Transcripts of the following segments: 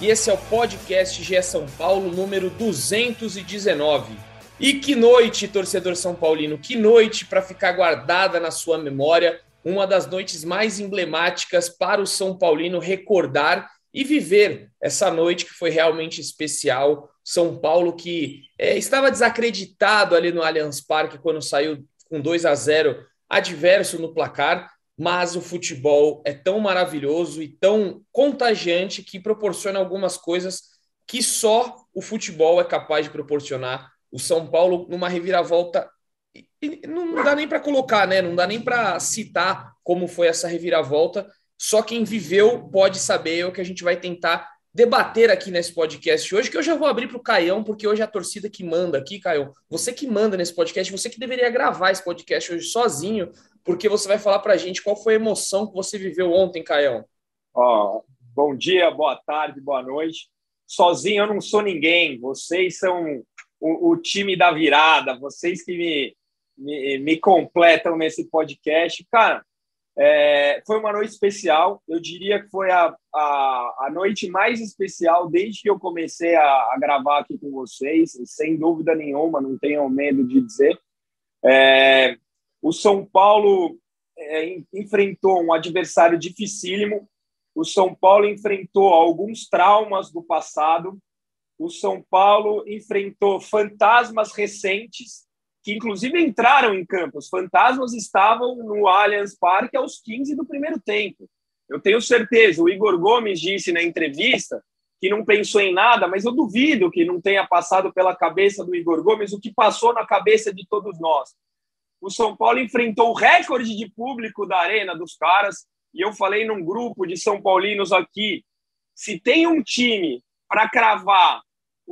e esse é o podcast GE São Paulo número 219. E que noite, torcedor São Paulino, que noite para ficar guardada na sua memória, uma das noites mais emblemáticas para o São Paulino recordar e viver essa noite que foi realmente especial. São Paulo que é, estava desacreditado ali no Allianz Parque quando saiu com 2 a 0 adverso no placar, mas o futebol é tão maravilhoso e tão contagiante que proporciona algumas coisas que só o futebol é capaz de proporcionar. O São Paulo numa reviravolta não dá nem para colocar, né? Não dá nem para citar como foi essa reviravolta, só quem viveu pode saber, é o que a gente vai tentar debater aqui nesse podcast hoje, que eu já vou abrir para o Caião, porque hoje é a torcida que manda aqui, Caião. Você que manda nesse podcast, você que deveria gravar esse podcast hoje sozinho, porque você vai falar para a gente qual foi a emoção que você viveu ontem, Caião. Ó, bom dia, boa tarde, boa noite. Sozinho eu não sou ninguém, vocês são o, o time da virada, vocês que me, me, me completam nesse podcast. Cara, é, foi uma noite especial, eu diria que foi a, a, a noite mais especial desde que eu comecei a, a, gravar aqui com vocês, sem dúvida nenhuma, não tenho medo de dizer. É, o São Paulo é, enfrentou um adversário dificílimo, o São Paulo enfrentou alguns traumas do passado, o São Paulo enfrentou fantasmas recentes que inclusive entraram em campo. Os fantasmas estavam no Allianz Parque aos 15 do primeiro tempo. Eu tenho certeza, o Igor Gomes disse na entrevista que não pensou em nada, mas eu duvido que não tenha passado pela cabeça do Igor Gomes o que passou na cabeça de todos nós. O São Paulo enfrentou o recorde de público da Arena dos caras, e eu falei num grupo de São Paulinos aqui: se tem um time para cravar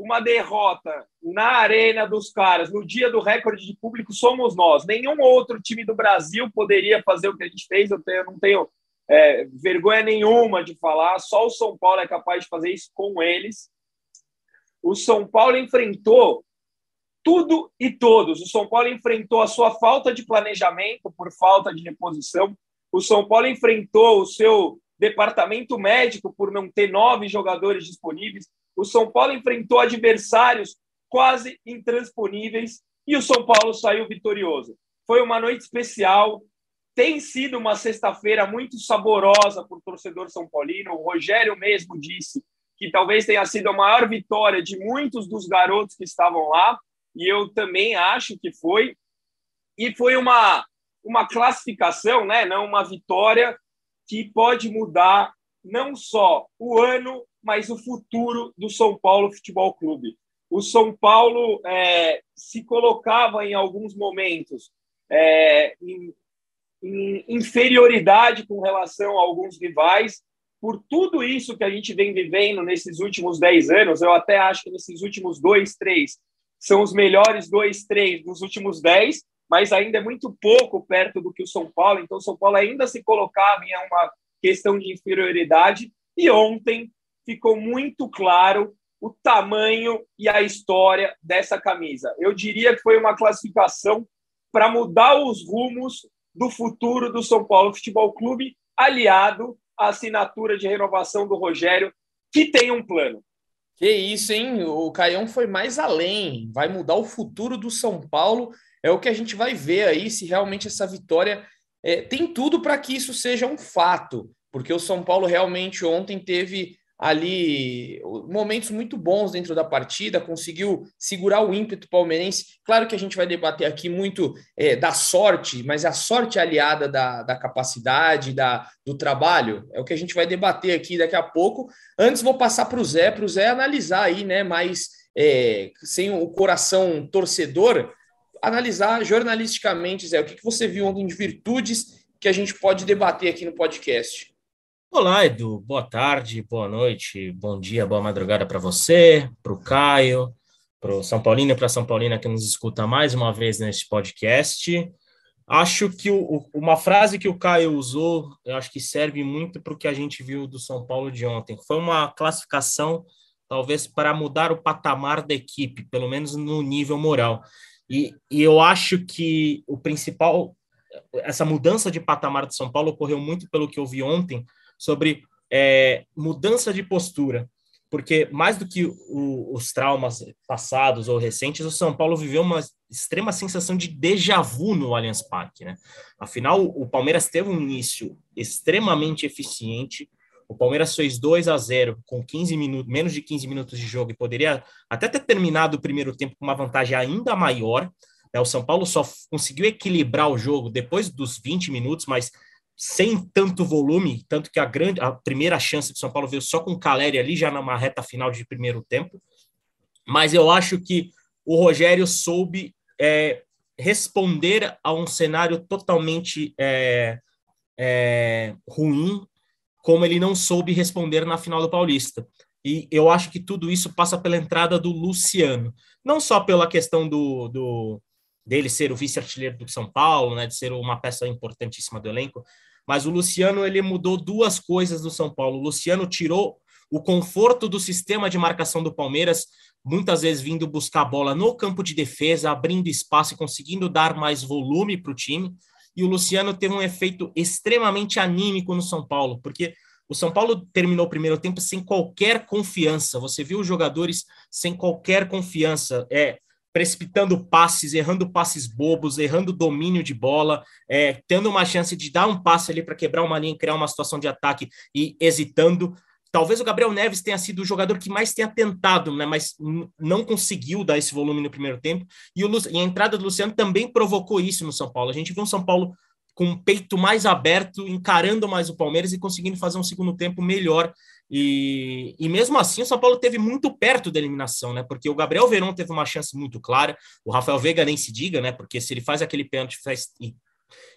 uma derrota na arena dos caras, no dia do recorde de público, somos nós. Nenhum outro time do Brasil poderia fazer o que a gente fez. Eu, tenho, eu não tenho é, vergonha nenhuma de falar. Só o São Paulo é capaz de fazer isso com eles. O São Paulo enfrentou tudo e todos. O São Paulo enfrentou a sua falta de planejamento por falta de reposição. O São Paulo enfrentou o seu departamento médico por não ter nove jogadores disponíveis. O São Paulo enfrentou adversários quase intransponíveis e o São Paulo saiu vitorioso. Foi uma noite especial. Tem sido uma sexta-feira muito saborosa para o torcedor são paulino. O Rogério mesmo disse que talvez tenha sido a maior vitória de muitos dos garotos que estavam lá, e eu também acho que foi. E foi uma, uma classificação, né, não uma vitória que pode mudar não só o ano, mas o futuro do São Paulo Futebol Clube. O São Paulo é, se colocava em alguns momentos é, em, em inferioridade com relação a alguns rivais. Por tudo isso que a gente vem vivendo nesses últimos 10 anos, eu até acho que nesses últimos dois, três, são os melhores dois, três dos últimos 10, mas ainda é muito pouco perto do que o São Paulo. Então, o São Paulo ainda se colocava em uma questão de inferioridade. E ontem ficou muito claro o tamanho e a história dessa camisa. Eu diria que foi uma classificação para mudar os rumos do futuro do São Paulo Futebol Clube, aliado à assinatura de renovação do Rogério, que tem um plano. Que isso, hein? O Caião foi mais além. Vai mudar o futuro do São Paulo. É o que a gente vai ver aí se realmente essa vitória é, tem tudo para que isso seja um fato, porque o São Paulo realmente ontem teve ali momentos muito bons dentro da partida, conseguiu segurar o ímpeto palmeirense. Claro que a gente vai debater aqui muito é, da sorte, mas a sorte aliada da, da capacidade, da, do trabalho, é o que a gente vai debater aqui daqui a pouco. Antes vou passar para o Zé, para o Zé analisar aí, né, mais é, sem o coração torcedor, analisar jornalisticamente, Zé, o que, que você viu ontem de virtudes que a gente pode debater aqui no podcast? Olá, Edu. Boa tarde, boa noite, bom dia, boa madrugada para você, para o Caio, para o São Paulino e para São Paulina que nos escuta mais uma vez neste podcast. Acho que o, uma frase que o Caio usou, eu acho que serve muito para o que a gente viu do São Paulo de ontem. Foi uma classificação, talvez, para mudar o patamar da equipe, pelo menos no nível moral. E, e eu acho que o principal, essa mudança de patamar de São Paulo ocorreu muito pelo que eu vi ontem sobre é, mudança de postura porque mais do que o, os traumas passados ou recentes, o São Paulo viveu uma extrema sensação de déjà vu no Allianz Parque, né? Afinal, o Palmeiras teve um início extremamente eficiente. O Palmeiras fez 2 a 0 com 15 minutos, menos de 15 minutos de jogo e poderia até ter terminado o primeiro tempo com uma vantagem ainda maior. Né? O São Paulo só conseguiu equilibrar o jogo depois dos 20 minutos, mas sem tanto volume, tanto que a grande a primeira chance do São Paulo veio só com o Caleri ali já numa reta final de primeiro tempo. Mas eu acho que o Rogério soube é, responder a um cenário totalmente é, é, ruim, como ele não soube responder na final do Paulista. E eu acho que tudo isso passa pela entrada do Luciano, não só pela questão do, do dele ser o vice-artilheiro do São Paulo, né, de ser uma peça importantíssima do elenco, mas o Luciano ele mudou duas coisas do São Paulo. O Luciano tirou o conforto do sistema de marcação do Palmeiras, muitas vezes vindo buscar a bola no campo de defesa, abrindo espaço e conseguindo dar mais volume para o time. E o Luciano teve um efeito extremamente anímico no São Paulo, porque o São Paulo terminou o primeiro tempo sem qualquer confiança. Você viu os jogadores sem qualquer confiança. É, precipitando passes, errando passes bobos, errando domínio de bola, é, tendo uma chance de dar um passe ali para quebrar uma linha, criar uma situação de ataque e hesitando. Talvez o Gabriel Neves tenha sido o jogador que mais tenha tentado, né, mas não conseguiu dar esse volume no primeiro tempo. E, o, e a entrada do Luciano também provocou isso no São Paulo. A gente viu um São Paulo com o peito mais aberto, encarando mais o Palmeiras e conseguindo fazer um segundo tempo melhor e, e mesmo assim, o São Paulo teve muito perto da eliminação, né? Porque o Gabriel Verón teve uma chance muito clara, o Rafael Veiga nem se diga, né? Porque se ele faz aquele pênalti faz, e,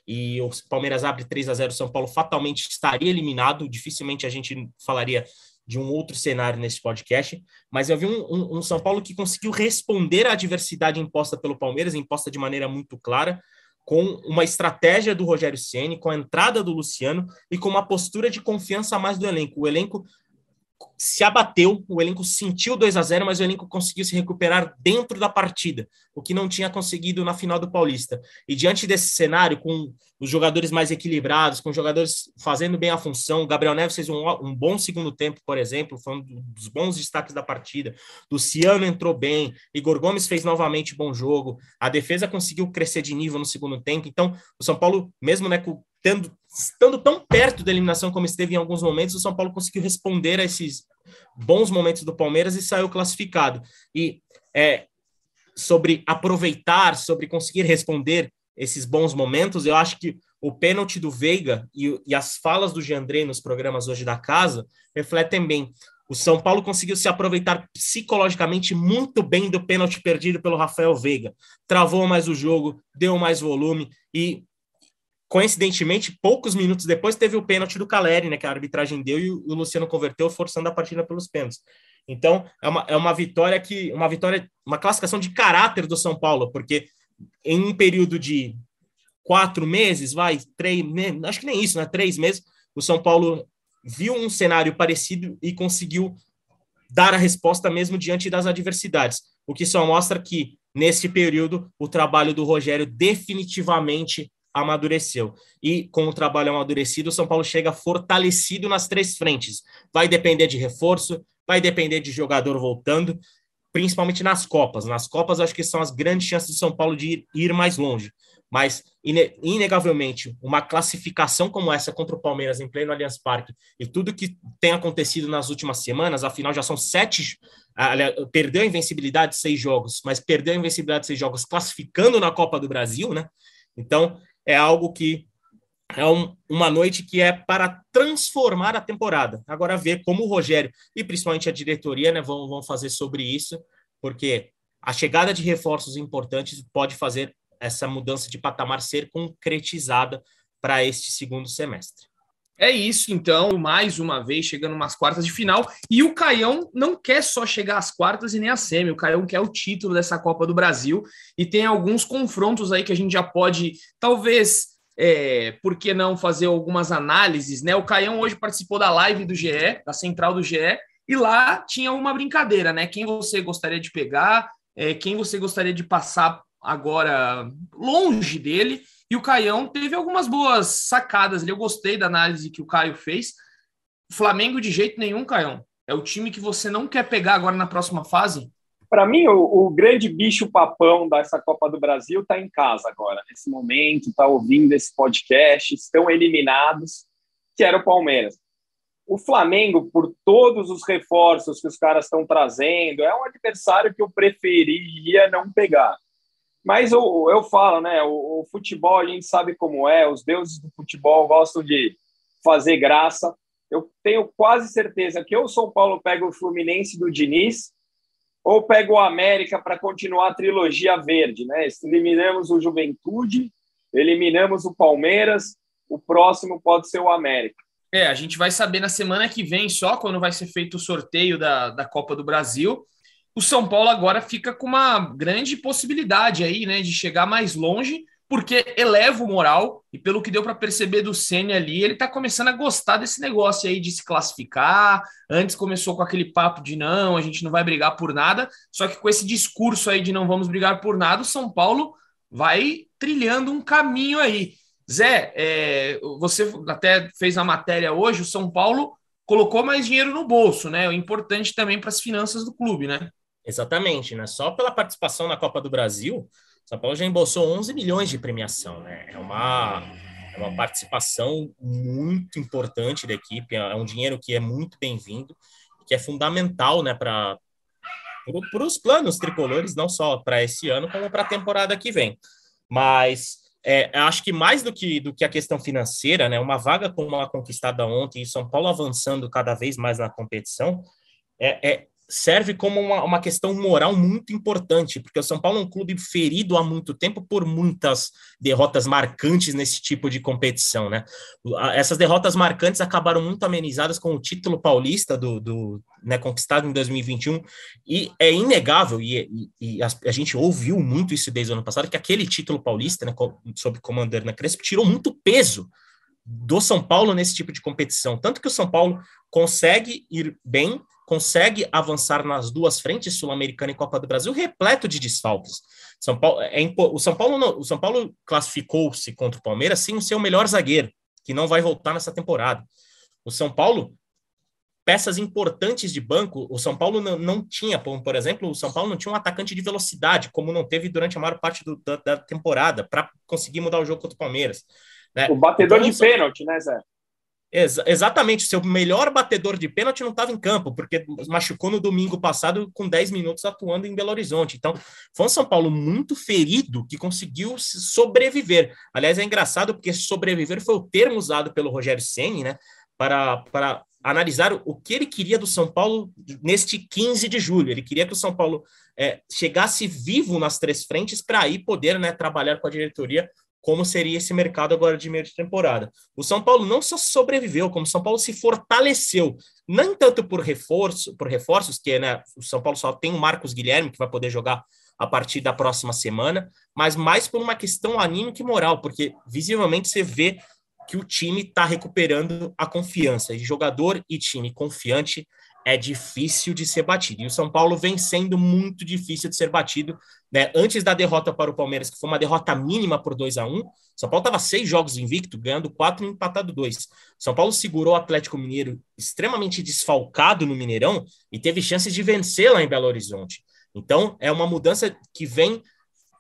e o Palmeiras abre 3 a 0 o São Paulo fatalmente estaria eliminado. Dificilmente a gente falaria de um outro cenário nesse podcast, mas eu vi um, um, um São Paulo que conseguiu responder à adversidade imposta pelo Palmeiras, imposta de maneira muito clara, com uma estratégia do Rogério Ceni, com a entrada do Luciano e com uma postura de confiança a mais do elenco. O elenco se abateu, o elenco sentiu 2 a 0 mas o elenco conseguiu se recuperar dentro da partida, o que não tinha conseguido na final do Paulista. E diante desse cenário, com os jogadores mais equilibrados, com os jogadores fazendo bem a função, o Gabriel Neves fez um, um bom segundo tempo, por exemplo, foi um dos bons destaques da partida. Luciano entrou bem, Igor Gomes fez novamente bom jogo, a defesa conseguiu crescer de nível no segundo tempo. Então, o São Paulo, mesmo né, com tendo, estando tão perto da eliminação como esteve em alguns momentos, o São Paulo conseguiu responder a esses bons momentos do Palmeiras e saiu classificado. E é, sobre aproveitar, sobre conseguir responder esses bons momentos, eu acho que o pênalti do Veiga e, e as falas do Giandré nos programas hoje da casa refletem bem. O São Paulo conseguiu se aproveitar psicologicamente muito bem do pênalti perdido pelo Rafael Veiga. Travou mais o jogo, deu mais volume e coincidentemente, poucos minutos depois, teve o pênalti do Caleri, né, que a arbitragem deu e o Luciano converteu, forçando a partida pelos pênaltis. Então, é uma, é uma vitória que, uma vitória, uma classificação de caráter do São Paulo, porque em um período de quatro meses, vai, três, acho que nem isso, né, três meses, o São Paulo viu um cenário parecido e conseguiu dar a resposta mesmo diante das adversidades, o que só mostra que, nesse período, o trabalho do Rogério definitivamente amadureceu. E com o trabalho amadurecido, o São Paulo chega fortalecido nas três frentes. Vai depender de reforço, vai depender de jogador voltando, principalmente nas Copas. Nas Copas, acho que são as grandes chances do São Paulo de ir, mais longe. Mas, inegavelmente, uma classificação como essa contra o Palmeiras em pleno Allianz Parque e tudo que tem acontecido nas últimas semanas, afinal já são sete. Perdeu a invencibilidade de seis jogos, mas perdeu a invencibilidade de seis jogos classificando na Copa do Brasil, né? Então, é algo que é um, uma noite que é para transformar a temporada. Agora, ver como o Rogério e principalmente a diretoria né, vão, vão fazer sobre isso, porque a chegada de reforços importantes pode fazer essa mudança de patamar ser concretizada para este segundo semestre. É isso, então, mais uma vez chegando umas quartas de final. E o Caião não quer só chegar às quartas e nem a semi, o Caião quer o título dessa Copa do Brasil. E tem alguns confrontos aí que a gente já pode, talvez, é, por que não fazer algumas análises, né? O Caião hoje participou da live do GE, da central do GE, e lá tinha uma brincadeira, né? Quem você gostaria de pegar, é, quem você gostaria de passar agora longe dele. E o Caião teve algumas boas sacadas ali. Eu gostei da análise que o Caio fez. Flamengo de jeito nenhum, Caião. É o time que você não quer pegar agora na próxima fase? Para mim, o, o, grande bicho papão dessa Copa do Brasil está em casa agora, nesse momento, está ouvindo esse podcast, estão eliminados, que era o Palmeiras. O Flamengo, por todos os reforços que os caras estão trazendo, é um adversário que eu preferiria não pegar. Mas eu, eu falo, né? O, o, futebol a gente sabe como é, os deuses do futebol gostam de fazer graça. Eu tenho quase certeza que ou o São Paulo pega o Fluminense do Diniz, ou pega o América para continuar a trilogia verde, né? Eliminamos o Juventude, eliminamos o Palmeiras, o próximo pode ser o América. É, a gente vai saber na semana que vem só quando vai ser feito o sorteio da, da Copa do Brasil o São Paulo agora fica com uma grande possibilidade aí, né, de chegar mais longe, porque eleva o moral e pelo que deu para perceber do Ceni ali, ele está começando a gostar desse negócio aí de se classificar. Antes começou com aquele papo de não, a gente não vai brigar por nada, só que com esse discurso aí de não vamos brigar por nada, o São Paulo vai trilhando um caminho aí. Zé, é, você até fez a matéria hoje, o São Paulo colocou mais dinheiro no bolso, né? O importante também para as finanças do clube, né? Exatamente, né? Só pela participação na Copa do Brasil, São Paulo já embolsou 11 milhões de premiação, né? É uma, é uma participação muito importante da equipe, é um dinheiro que é muito bem-vindo, que é fundamental, né, para para os planos tricolores, não só para esse ano, como para a temporada que vem. Mas é, acho que mais do que, do que a questão financeira, né, uma vaga como a conquistada ontem e São Paulo avançando cada vez mais na competição, é, é, serve como uma, uma questão moral muito importante, porque o São Paulo é um clube ferido há muito tempo por muitas derrotas marcantes nesse tipo de competição, né? Essas derrotas marcantes acabaram muito amenizadas com o título paulista do, do né, conquistado em 2021, e é inegável, e, e, e a, a, gente ouviu muito isso desde o ano passado, que aquele título paulista, né, sob comando Hernan Crespo, tirou muito peso do São Paulo nesse tipo de competição, tanto que o São Paulo consegue ir bem consegue avançar nas duas frentes, Sul-Americana e Copa do Brasil, repleto de desfalques. São Paulo, é, o São Paulo, não, o São Paulo classificou-se contra o Palmeiras sem o seu melhor zagueiro, que não vai voltar nessa temporada. O São Paulo, peças importantes de banco, o São Paulo não, não tinha, por exemplo, o São Paulo não tinha um atacante de velocidade, como não teve durante a maior parte do, da, da, temporada, para conseguir mudar o jogo contra o Palmeiras. Né? O batedor então, de pênalti, né, Zé? Ex exatamente, seu melhor batedor de pênalti não estava em campo, porque machucou no domingo passado com 10 minutos atuando em Belo Horizonte. Então, foi um São Paulo muito ferido que conseguiu sobreviver. Aliás, é engraçado porque sobreviver foi o termo usado pelo Rogério Ceni, né, para, para analisar o que ele queria do São Paulo neste 15 de julho. Ele queria que o São Paulo é, chegasse vivo nas três frentes para aí poder né, trabalhar com a diretoria como seria esse mercado agora de meio de temporada. O São Paulo não só sobreviveu, como o São Paulo se fortaleceu, não tanto por reforço, por reforços, que né, o São Paulo só tem o Marcos Guilherme que vai poder jogar a partir da próxima semana, mas mais por uma questão anímica e moral, porque visivelmente você vê que o time está recuperando a confiança. E jogador e time confiante é difícil de ser batido. E o São Paulo vem sendo muito difícil de ser batido. Né? Antes da derrota para o Palmeiras, que foi uma derrota mínima por 2 a 1 São Paulo estava seis jogos invicto, ganhando quatro e empatado dois. São Paulo segurou o Atlético Mineiro extremamente desfalcado no Mineirão e teve chances de vencer lá em Belo Horizonte. Então, é uma mudança que vem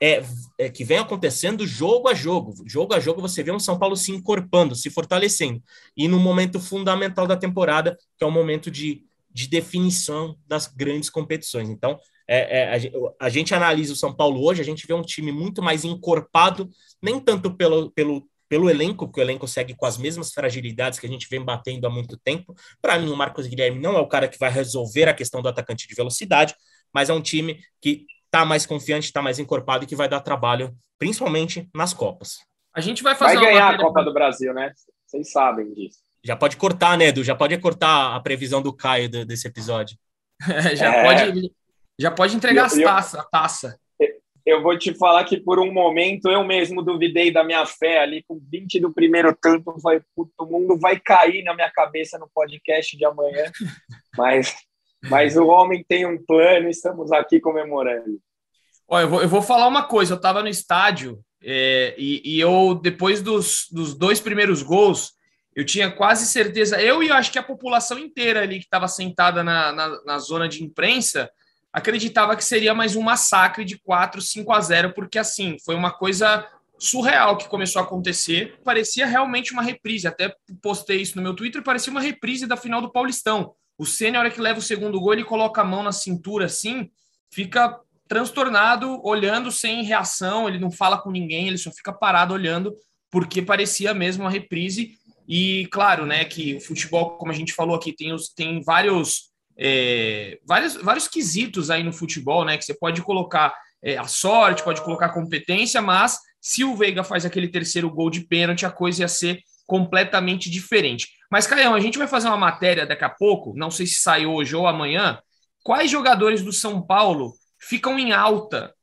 é, é, que vem acontecendo jogo a jogo. Jogo a jogo você vê um São Paulo se encorpando, se fortalecendo. E no momento fundamental da temporada, que é o momento de de definição das grandes competições. Então, é, é, a, a, gente analisa o São Paulo hoje, a gente vê um time muito mais encorpado, nem tanto pelo, pelo, pelo elenco, porque o elenco segue com as mesmas fragilidades que a gente vem batendo há muito tempo. Para mim, o Marcos Guilherme não é o cara que vai resolver a questão do atacante de velocidade, mas é um time que está mais confiante, está mais encorpado e que vai dar trabalho, principalmente nas Copas. A gente vai fazer vai ganhar a Copa do Brasil, né? Vocês sabem disso. Já pode cortar, né, Edu? Já pode cortar a previsão do Caio do, desse episódio. já, é. pode, já pode entregar as taças, a taça. Eu vou te falar que por um momento eu mesmo duvidei da minha fé ali, com 20 do primeiro tempo, vai, o mundo vai cair na minha cabeça no podcast de amanhã. mas, mas o homem tem um plano e estamos aqui comemorando. Olha, eu vou, eu vou falar uma coisa, eu estava no estádio é, e, e, eu, depois dos, dos dois primeiros gols, eu tinha quase certeza, eu e acho que a população inteira ali que estava sentada na, na, na, zona de imprensa acreditava que seria mais um massacre de 4, 5 a 0, porque assim, foi uma coisa surreal que começou a acontecer. Parecia realmente uma reprise, até postei isso no meu Twitter, parecia uma reprise da final do Paulistão. O Senna, na hora que leva o segundo gol, ele coloca a mão na cintura assim, fica transtornado, olhando sem reação, ele não fala com ninguém, ele só fica parado olhando, porque parecia mesmo uma reprise. E claro, né, que o futebol, como a gente falou aqui, tem, os, tem vários, é, vários, vários quesitos aí no futebol, né? Que você pode colocar é, a sorte, pode colocar a competência, mas se o Veiga faz aquele terceiro gol de pênalti, a coisa ia ser completamente diferente. Mas, Caião, a gente vai fazer uma matéria daqui a pouco, não sei se sai hoje ou amanhã. Quais jogadores do São Paulo ficam em alta,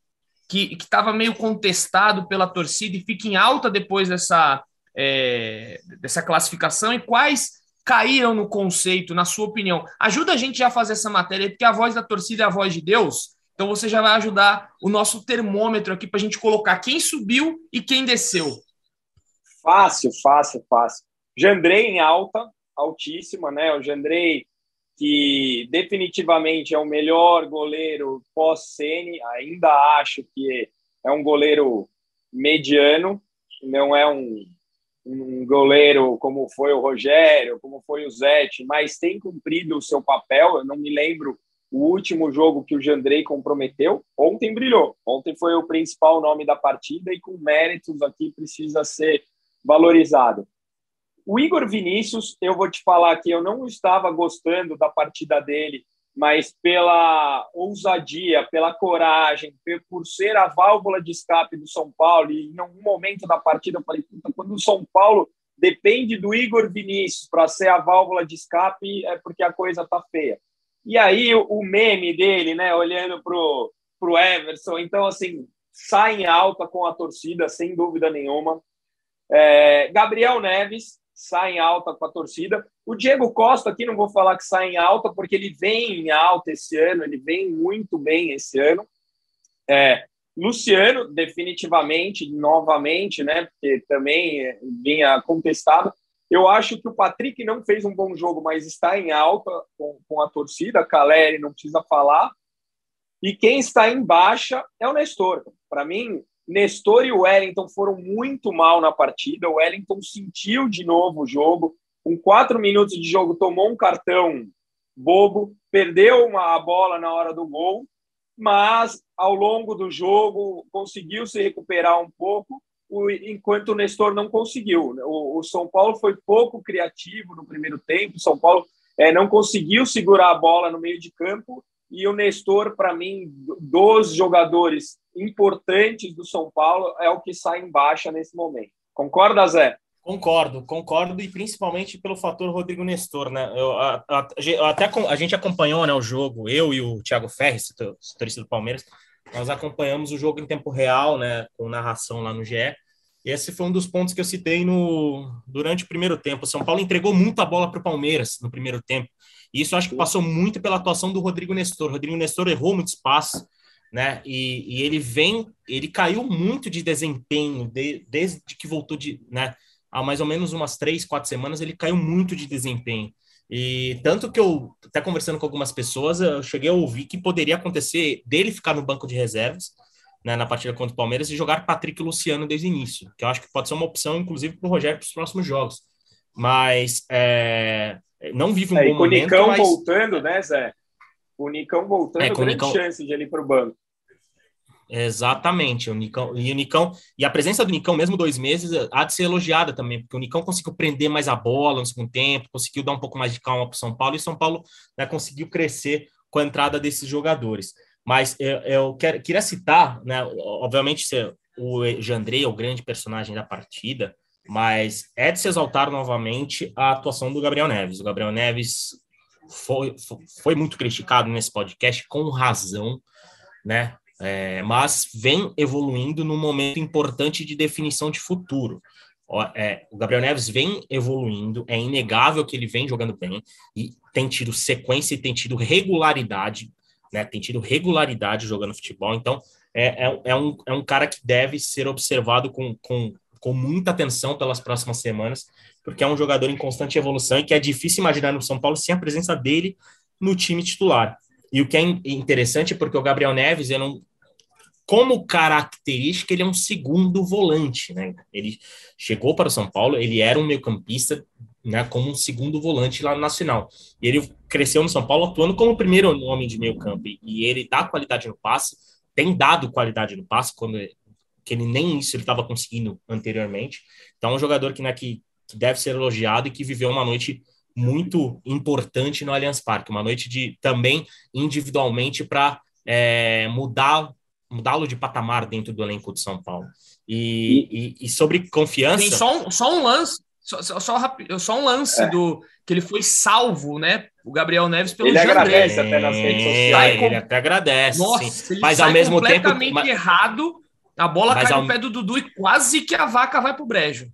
que estava meio contestado pela torcida e fica em alta depois dessa é, dessa classificação e quais caíram no conceito, na sua opinião? Ajuda a gente já a fazer essa matéria, porque a voz da torcida é a voz de Deus. Então você já vai ajudar o nosso termômetro aqui para a gente colocar quem subiu e quem desceu. Fácil, fácil, fácil. Jandrei em alta, altíssima, né? O Jandrei, que definitivamente é o melhor goleiro pós-Sene, ainda acho que é um goleiro mediano, não é um um goleiro como foi o Rogério, como foi o Zete, mas tem cumprido o seu papel. Eu não me lembro o último jogo que o Jandrei comprometeu. Ontem brilhou. Ontem foi o principal nome da partida e com méritos aqui precisa ser valorizado. O Igor Vinícius, eu vou te falar que eu não estava gostando da partida dele mas pela ousadia, pela coragem, por ser a válvula de escape do São Paulo, e em algum momento da partida eu falei, quando o São Paulo depende do Igor Vinícius para ser a válvula de escape, é porque a coisa tá feia. E aí o meme dele, né, olhando pro pro Everson, então assim, sai em alta com a torcida, sem dúvida nenhuma. É, Gabriel Neves sai em alta com a torcida. O Diego Costa aqui não vou falar que sai em alta, porque ele vem em alta esse ano, ele vem muito bem esse ano. É, Luciano, definitivamente, novamente, né? Porque também vinha contestado. Eu acho que o Patrick não fez um bom jogo, mas está em alta com, com a torcida. Caleri não precisa falar. E quem está em baixa é o Nestor. Para mim, Nestor e o Wellington foram muito mal na partida. O Wellington sentiu de novo o jogo com quatro minutos de jogo, tomou um cartão bobo, perdeu uma, a bola na hora do gol, mas ao longo do jogo conseguiu se recuperar um pouco, enquanto o Nestor não conseguiu. O, o, São Paulo foi pouco criativo no primeiro tempo, o São Paulo é, não conseguiu segurar a bola no meio de campo, e o Nestor, para mim, dos jogadores importantes do São Paulo, é o que sai em baixa nesse momento. Concorda, Zé? Concordo, concordo, e principalmente pelo fator Rodrigo Nestor, né? Eu, a, a, a, até a gente acompanhou né, o jogo, eu e o Thiago Ferres, torcedor do Palmeiras, nós acompanhamos o jogo em tempo real, né, com narração lá no GE. E esse foi um dos pontos que eu citei no durante o primeiro tempo. O São Paulo entregou muito a bola para o Palmeiras no primeiro tempo. E isso acho que passou muito pela atuação do Rodrigo Nestor. O Rodrigo Nestor errou muito espaço, né? E, e ele vem, ele caiu muito de desempenho de, desde que voltou de, né? há mais ou menos umas três, quatro semanas, ele caiu muito de desempenho. E tanto que eu, até conversando com algumas pessoas, eu cheguei a ouvir que poderia acontecer dele ficar no banco de reservas, né, na partida contra o Palmeiras, e jogar Patrick e Luciano desde o início, que eu acho que pode ser uma opção, inclusive, para o Rogério para os próximos jogos. Mas é, não vive um é, bom momento. Mas... voltando, né, Zé? O Nicão voltando, é, grande Nicão... chance de ele ir para o banco. Exatamente, o Nicão e o Nicão e a presença do Nicão, mesmo dois meses, há de ser elogiada também, porque o Nicão conseguiu prender mais a bola no segundo tempo, conseguiu dar um pouco mais de calma para o São Paulo e o São Paulo né, conseguiu crescer com a entrada desses jogadores. Mas eu, eu quero, queria citar, né, obviamente, o Jandrei é o grande personagem da partida, mas é de se exaltar novamente a atuação do Gabriel Neves. O Gabriel Neves foi, foi muito criticado nesse podcast, com razão, né? É, mas vem evoluindo num momento importante de definição de futuro. É, o Gabriel Neves vem evoluindo, é inegável que ele vem jogando bem e tem tido sequência e tem tido regularidade, né? Tem tido regularidade jogando futebol. Então, é, é, é, um, é um cara que deve ser observado com, com, com muita atenção pelas próximas semanas, porque é um jogador em constante evolução e que é difícil imaginar no São Paulo sem a presença dele no time titular. E o que é interessante é porque o Gabriel Neves, ele não, como característica, ele é um segundo volante, né? Ele chegou para o São Paulo, ele era um meio-campista, né, como um segundo volante lá no Nacional. E ele cresceu no São Paulo atuando como primeiro homem de meio-campo. E ele dá qualidade no passe, tem dado qualidade no passe, quando que ele nem isso ele estava conseguindo anteriormente. Então, é um jogador que, né, que, que deve ser elogiado e que viveu uma noite muito importante no Allianz Parque, uma noite de também individualmente para é, mudar mudá-lo de patamar dentro do elenco de São Paulo. E, e, e sobre confiança. Tem só um, só um lance, só, só, só um lance é. do que ele foi salvo, né? O Gabriel Neves pelo Ele agradece até nas redes sociais. Ele até agradece. Nossa, sim. mas ao mesmo completamente tempo. errado. A bola cai ao... no pé do Dudu e quase que a vaca vai pro brejo.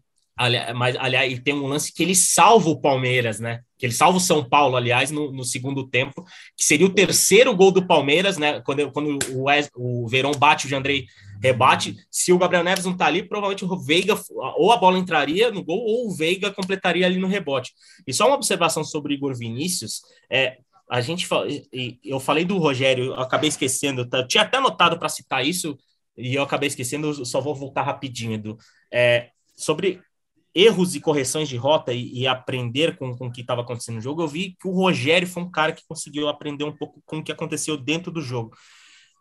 Mas, aliás, e tem um lance que ele salva o Palmeiras, né? Que ele salva o São Paulo, aliás, no, no segundo tempo, que seria o terceiro gol do Palmeiras, né? Quando, quando o, o Verão bate, o Jandrei rebate. Se o Gabriel Neves não tá ali, provavelmente o Veiga, ou a bola entraria no gol, ou o Veiga completaria ali no rebote. E só uma observação sobre Igor Vinícius: é, a gente eu falei do Rogério, eu acabei esquecendo, tá? eu tinha até anotado para citar isso, e eu acabei esquecendo, só vou voltar rapidinho, Edu. É, sobre erros e correções de rota e, e aprender com, com o que estava acontecendo no jogo, eu vi que o Rogério foi um cara que conseguiu aprender um pouco com o que aconteceu dentro do jogo.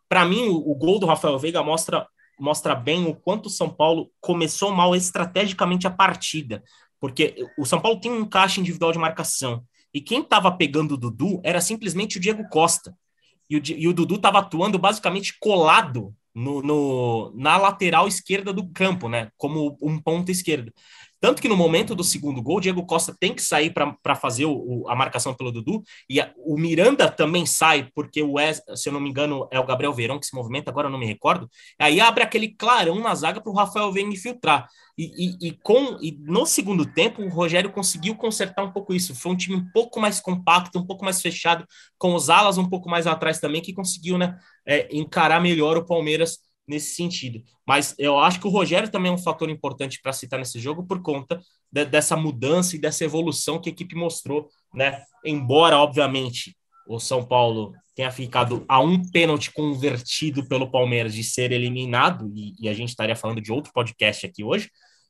Para mim, o, o, gol do Rafael Veiga mostra, mostra bem o quanto o São Paulo começou mal estrategicamente a partida, porque o São Paulo tem um caixa individual de marcação, e quem estava pegando o Dudu era simplesmente o Diego Costa. E o, e o Dudu estava atuando basicamente colado no, no, na lateral esquerda do campo, né? Como um ponto esquerdo. Tanto que no momento do segundo gol, Diego Costa tem que sair para fazer o, o, a marcação pelo Dudu, e a, o Miranda também sai, porque o Wes, se eu não me engano, é o Gabriel Verão que se movimenta, agora eu não me recordo. Aí abre aquele clarão na zaga para o Rafael Veiga infiltrar. E, e, e, com, e no segundo tempo, o Rogério conseguiu consertar um pouco isso. Foi um time um pouco mais compacto, um pouco mais fechado, com os alas um pouco mais atrás também, que conseguiu né, é, encarar melhor o Palmeiras nesse sentido. Mas eu acho que o Rogério também é um fator importante para citar nesse jogo por conta de, dessa mudança e dessa evolução que a equipe mostrou, né? Embora, obviamente, o São Paulo tenha ficado a um pênalti convertido pelo Palmeiras de ser eliminado, e, e a gente estaria falando de outro podcast aqui hoje,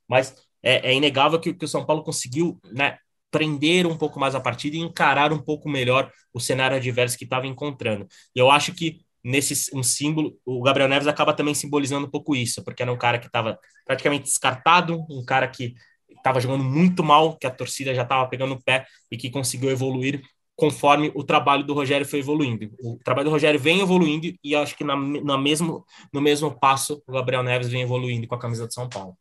mas é, é inegável que, que, o São Paulo conseguiu né, prender um pouco mais a partida e encarar um pouco melhor o cenário adverso que estava encontrando. E eu acho que nesse um símbolo, o Gabriel Neves acaba também simbolizando um pouco isso, porque era um cara que estava praticamente descartado, um cara que estava jogando muito mal, que a torcida já estava pegando o pé e que conseguiu evoluir conforme o trabalho do Rogério foi evoluindo. O trabalho do Rogério vem evoluindo e acho que na, na mesmo, no mesmo passo o Gabriel Neves vem evoluindo com a camisa de São Paulo.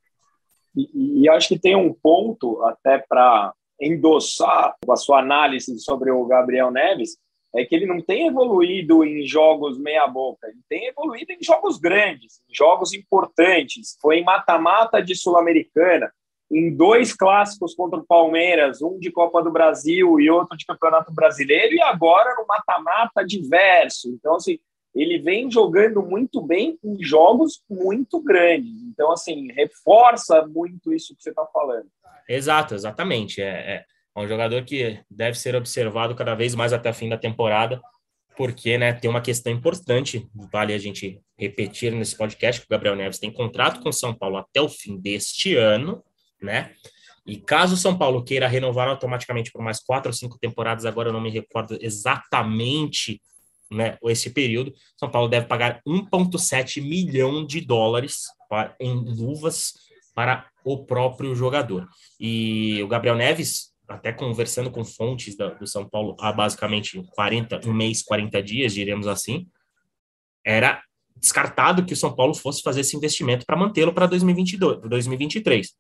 E, e acho que tem um ponto até para endossar a sua análise sobre o Gabriel Neves, é que ele não tem evoluído em jogos meia-boca, ele tem evoluído em jogos grandes, em jogos importantes. Foi em mata-mata de Sul-Americana, em dois clássicos contra o Palmeiras, um de Copa do Brasil e outro de Campeonato Brasileiro, e agora no mata-mata diverso. Então, assim, ele vem jogando muito bem em jogos muito grandes. Então, assim, reforça muito isso que você está falando. Exato, exatamente. É, é, é um jogador que deve ser observado cada vez mais até o fim da temporada, porque né, tem uma questão importante, vale a gente repetir nesse podcast, que o Gabriel Neves tem contrato com o São Paulo até o fim deste ano, né? E caso o São Paulo queira renovar automaticamente por mais quatro ou cinco temporadas, agora eu não me recordo exatamente né, esse período, São Paulo deve pagar 1,7 milhão de dólares para, em luvas para o próprio jogador. E o Gabriel Neves até conversando com fontes da, do São Paulo há basicamente 40, um mês, 40 dias, diremos assim, era descartado que o São Paulo fosse fazer esse investimento para mantê-lo para 2022, 2023.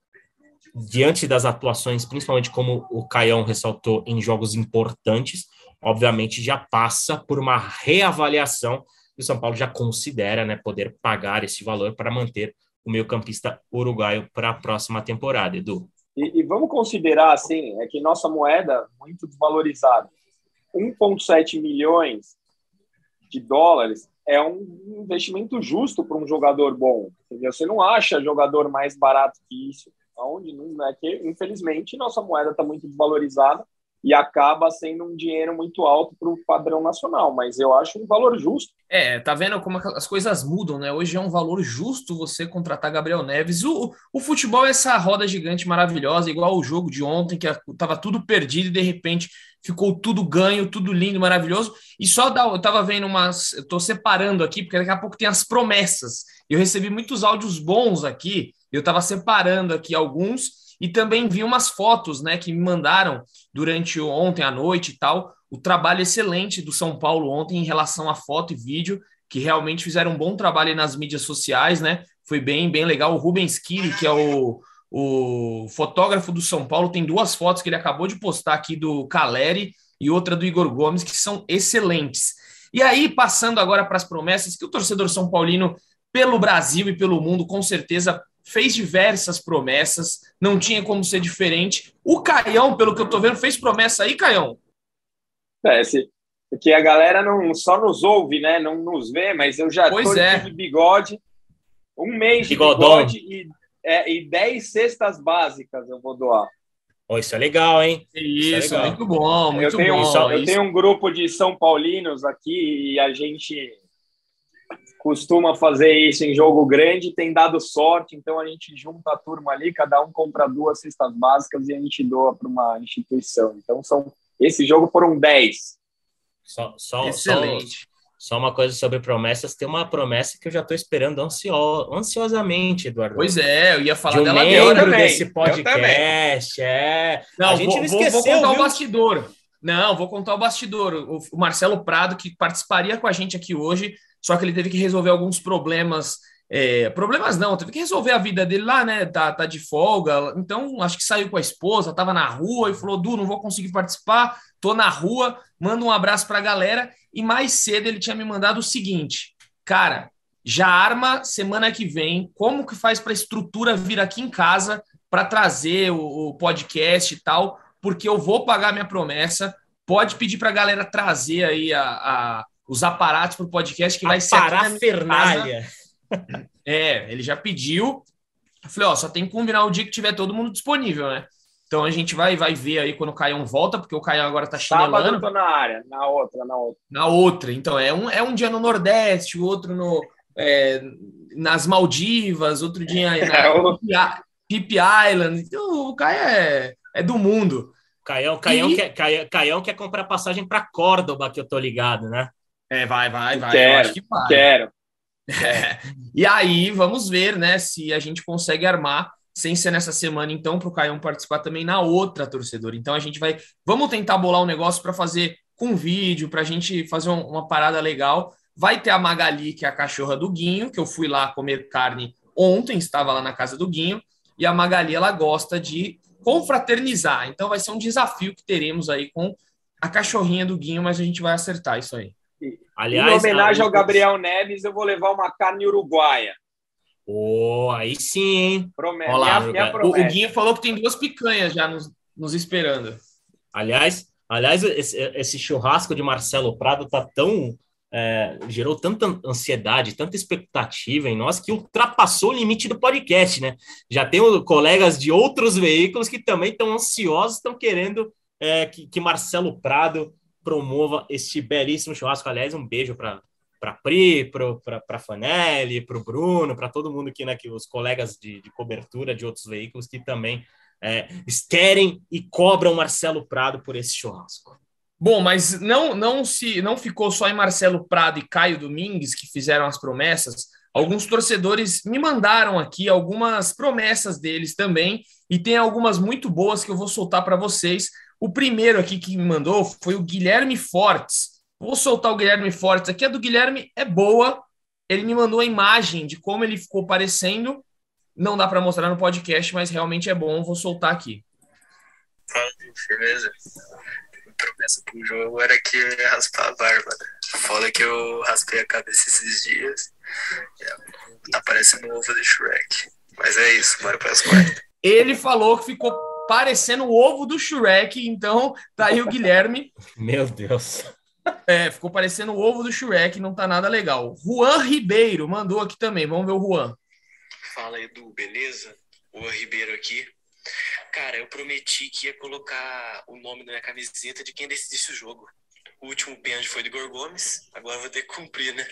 diante das atuações, principalmente como o Caião ressaltou, em jogos importantes, obviamente já passa por uma reavaliação e o São Paulo já considera né, poder pagar esse valor para manter o meio-campista uruguaio para a próxima temporada, Edu. E, e, vamos considerar assim, é que nossa moeda muito desvalorizada. 1,7 milhões de dólares é um investimento justo para um jogador bom. Entendeu? Você não acha jogador mais barato que isso. Onde não é que, infelizmente, nossa moeda está muito desvalorizada e acaba sendo um dinheiro muito alto para o padrão nacional, mas eu acho um valor justo. É, tá vendo como as coisas mudam, né? Hoje é um valor justo você contratar Gabriel Neves. O, o futebol é essa roda gigante maravilhosa, igual o jogo de ontem, que tava tudo perdido e de repente ficou tudo ganho, tudo lindo, maravilhoso. E só eu tava vendo umas, eu tô separando aqui, porque daqui a pouco tem as promessas. Eu recebi muitos áudios bons aqui, eu tava separando aqui alguns e também vi umas fotos, né, que me mandaram durante ontem à noite e tal. O trabalho excelente do São Paulo ontem em relação a foto e vídeo, que realmente fizeram um bom trabalho nas mídias sociais, né? Foi bem, bem legal. O Rubens Kiri, que é o, o fotógrafo do São Paulo, tem duas fotos que ele acabou de postar aqui do Caleri e outra do Igor Gomes, que são excelentes. E aí, passando agora para as promessas, que o torcedor São Paulino, pelo Brasil e pelo mundo, com certeza fez diversas promessas, não tinha como ser diferente. O Caião, pelo que eu tô vendo, fez promessa aí, Caião? É, se, porque a galera não só nos ouve, né? Não nos vê, mas eu já pois tô é. de bigode, um mês de Bigodão. bigode e, é, e dez cestas básicas eu vou doar. Oh, isso é legal, hein? Isso, isso é legal. muito bom, muito eu tenho, bom. Eu tenho um grupo de São Paulinos aqui e a gente costuma fazer isso em jogo grande, tem dado sorte, então a gente junta a turma ali, cada um compra duas cestas básicas e a gente doa para uma instituição. Então são esse jogo foram 10. Só, só, Excelente. Só, só, uma coisa sobre promessas, tem uma promessa que eu já estou esperando ansio, ansiosamente, Eduardo. Pois é, eu ia falar de um dela membro também. desse podcast, é. Não, a gente vou, não esqueceu, vou contar viu? o bastidor. Não, vou contar o bastidor. O Marcelo Prado, que participaria com a gente aqui hoje, só que ele teve que resolver alguns problemas. É, problemas não, teve que resolver a vida dele lá, né? Tá, tá de folga, então acho que saiu com a esposa, tava na rua e falou: Du, não vou conseguir participar, tô na rua, manda um abraço pra galera. E mais cedo ele tinha me mandado o seguinte: cara, já arma semana que vem como que faz para a estrutura vir aqui em casa para trazer o, o, podcast e tal, porque eu vou pagar minha promessa. Pode pedir para a galera trazer aí a, a os aparatos para o podcast que vai ser. Parafernália. É, ele já pediu. Eu falei, ó, só tem que combinar o dia que tiver todo mundo disponível, né? Então a gente vai, vai ver aí quando o Caião volta, porque o Caião agora tá chinelando. Sábado eu tô na área, na outra, na outra. Na outra, então é um, é um dia no Nordeste, o outro no, é, nas Maldivas, outro dia na Pip Island. Então o Caio é, é do mundo. Caião, Caião, e... quer, Caião, Caião quer comprar passagem para Córdoba, que eu tô ligado, né? É, vai, vai, vai. Quero, eu acho que vai. Quero. É. E aí, vamos ver, né, se a gente consegue armar, sem ser nessa semana, então, para o Caião participar também na outra torcedora. Então, a gente vai. Vamos tentar bolar um negócio para fazer com vídeo, para a gente fazer uma parada legal. Vai ter a Magali, que é a cachorra do Guinho, que eu fui lá comer carne ontem, estava lá na casa do Guinho, e a Magali, ela gosta de confraternizar. Então, vai ser um desafio que teremos aí com a cachorrinha do Guinho, mas a gente vai acertar isso aí. Aliás, em homenagem ao Gabriel Neves, eu vou levar uma carne uruguaia. Oh, aí sim, hein? Promete. Olá, minha, minha o, o Guinho falou que tem duas picanhas já nos, nos esperando. Aliás, aliás esse, esse, churrasco de Marcelo Prado tá tão é, gerou tanta ansiedade, tanta expectativa em nós que ultrapassou o limite do podcast, né? Já tem colegas de outros veículos que também estão ansiosos, estão querendo é, que, que Marcelo Prado promova este belíssimo churrasco. Aliás, um beijo para para Pri, para Fanelli, para o Bruno, para todo mundo aqui, né, que os colegas de, de cobertura de outros veículos que também é, querem e cobram Marcelo Prado por esse churrasco. Bom, mas não não se não ficou só em Marcelo Prado e Caio Domingues que fizeram as promessas. Alguns torcedores me mandaram aqui algumas promessas deles também e tem algumas muito boas que eu vou soltar para vocês. O primeiro aqui que me mandou foi o Guilherme Fortes. Vou soltar o Guilherme Fortes aqui. A do Guilherme é boa. Ele me mandou a imagem de como ele ficou parecendo Não dá para mostrar no podcast, mas realmente é bom, vou soltar aqui. Fala, firmeza. A promessa pro jogo era que eu ia raspar a barba. Foda que eu raspei a cabeça esses dias. Tá parecendo o ovo do Shrek. Mas é isso, bora para as quartas. Ele falou que ficou parecendo o ovo do Shrek, então tá aí o Guilherme. Meu Deus. É, ficou parecendo o ovo do Shrek, não tá nada legal. Juan Ribeiro mandou aqui também, vamos ver o Juan. Fala Edu, beleza? Juan Ribeiro aqui. Cara, eu prometi que ia colocar o nome na minha camiseta de quem decidisse o jogo. O último pênalti foi do Igor Gomes, agora vou ter que cumprir, né?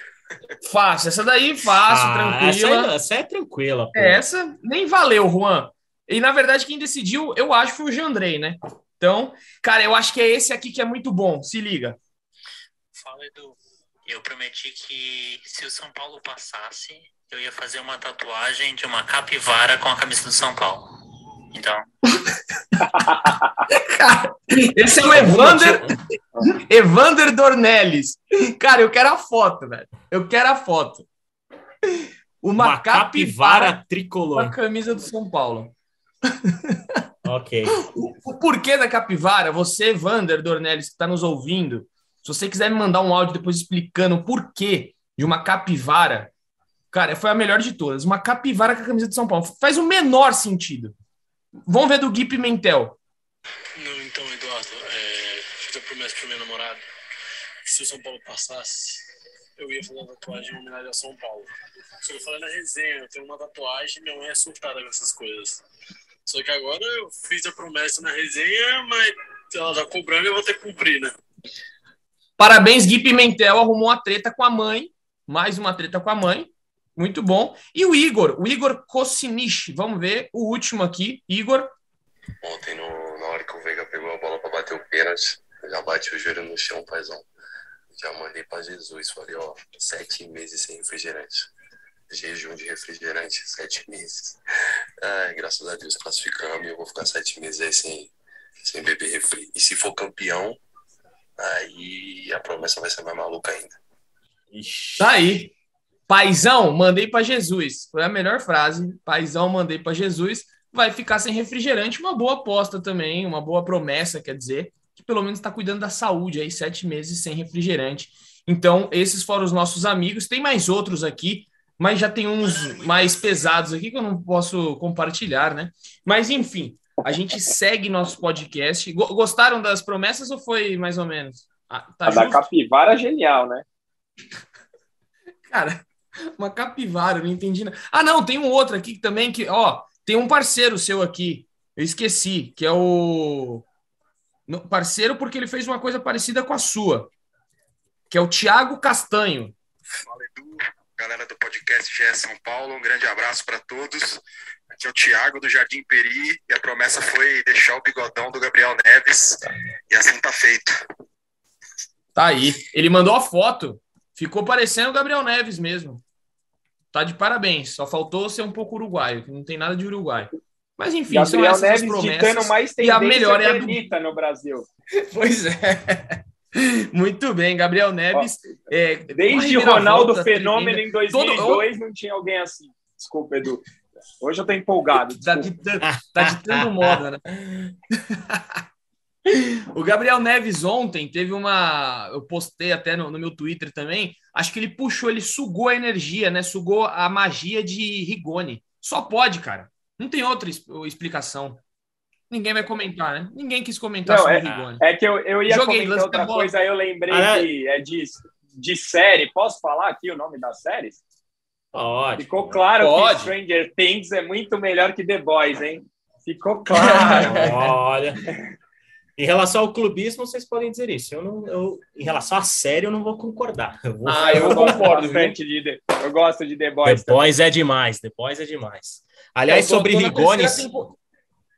Fácil, essa daí fácil, Ah, tranquila. Essa, é- essa é tranquila, pô. Essa nem valeu, Juan. E na verdade, quem decidiu, eu acho, foi o Jandrei, né? Então, cara, eu acho que é esse aqui que é muito bom. Se liga. Fala Edu. Eu prometi que se o São Paulo passasse, eu ia fazer uma tatuagem de uma capivara com a camisa do São Paulo. Então, Cara, esse é o Evander, Evander Dornelles. Cara, eu quero a foto, velho. Eu quero a foto. Uma, Uma capivara capivara com a tricolor. camisa do São Paulo. Ok. O, o porquê da capivara, você, Evander Dornelles, que está nos ouvindo, se você quiser me mandar um áudio depois explicando o porquê de uma capivara, cara, foi a melhor de todas. Uma capivara com a camisa de São Paulo. Faz o menor sentido. Vamos ver do Gui Pimentel. Não, então, Eduardo, é, fiz a promessa pro meu namorado que se o São Paulo passasse, eu ia fazer uma tatuagem em homenagem ao São Paulo. Só que eu falei na resenha, eu tenho uma tatuagem, minha mãe é surtada com essas coisas. Só que agora eu fiz a promessa na resenha, mas ela tá cobrando e eu vou ter que cumprir, né? Parabéns, Gui Pimentel arrumou uma treta com a mãe. Mais uma treta com a mãe. Muito bom. E o Igor, o Igor Kosinich. Vamos ver o último aqui. Igor, Ontem, no- na hora que o Veiga pegou a bola para bater o pênalti, eu já bati o joelho no chão, paizão. Já mandei para Jesus, falei, ó, sete meses sem refrigerante. Jejum de refrigerante, sete meses. Ai, graças a Deus classificamos e eu vou ficar sete meses aí sem, sem beber refri. E se for campeão, aí a promessa vai ser mais maluca ainda. Tá aí. Paizão, mandei para Jesus. Foi a melhor frase. Paizão, mandei para Jesus. Vai ficar sem refrigerante. Uma boa aposta também, uma boa promessa, quer dizer, que pelo menos está cuidando da saúde aí, sete meses sem refrigerante. Então, esses foram os nossos amigos. Tem mais outros aqui, mas já tem uns mais pesados aqui que eu não posso compartilhar, né? Mas enfim, a gente segue nosso podcast. Go- Gostaram das promessas ou foi mais ou menos? Ah, tá a da justo? capivara é genial, né? Cara, uma capivara, não entendi. nada. Ah, não, tem um outro aqui também que, ó, tem um parceiro seu aqui. Eu esqueci, que é o parceiro porque ele fez uma coisa parecida com a sua, que é o Thiago Castanho. Galera do podcast GE São Paulo, um grande abraço para todos. Aqui é o Thiago do Jardim Peri e a promessa foi deixar o bigodão do Gabriel Neves e assim tá feito. Tá aí. Ele mandou a foto. Ficou parecendo o Gabriel Neves mesmo. Tá de parabéns. Só faltou ser um pouco uruguaio, que não tem nada de uruguaio. Mas enfim, são Gabriel essas as Neves promessas. ditando mais e a melhor é a do no Brasil. Pois é. Muito bem, Gabriel Neves. é, com a Desde Ronaldo Fenômeno tremenda. em 2002 não tinha alguém assim. Desculpa, Edu. Hoje eu tô empolgado. Tá tá ditando moda, né? O Gabriel Neves ontem teve uma. Eu postei até no, no meu Twitter também. Acho que ele puxou, ele sugou a energia, né? Sugou a magia de Rigoni. Só pode, cara. Não tem outra explicação. Ninguém vai comentar, né? Ninguém quis comentar Não, sobre é- o Rigoni. É que eu, eu ia Joguei, comentar outra bola. coisa, aí eu lembrei Ah, é? que é de, de série. Posso falar aqui o nome das séries? Pode. Ficou claro Pode. que Stranger Things é muito melhor que The Boys, hein? Ficou claro. Olha. Em relação ao clubismo, vocês podem dizer isso. Eu não, eu, em relação à série, eu não vou concordar. Eu vou Ah, eu concordo, bastante de The, eu gosto de The The Boys. Boys é demais, The Boys é demais. Aliás, Eu tô- sobre Rigones, tempo-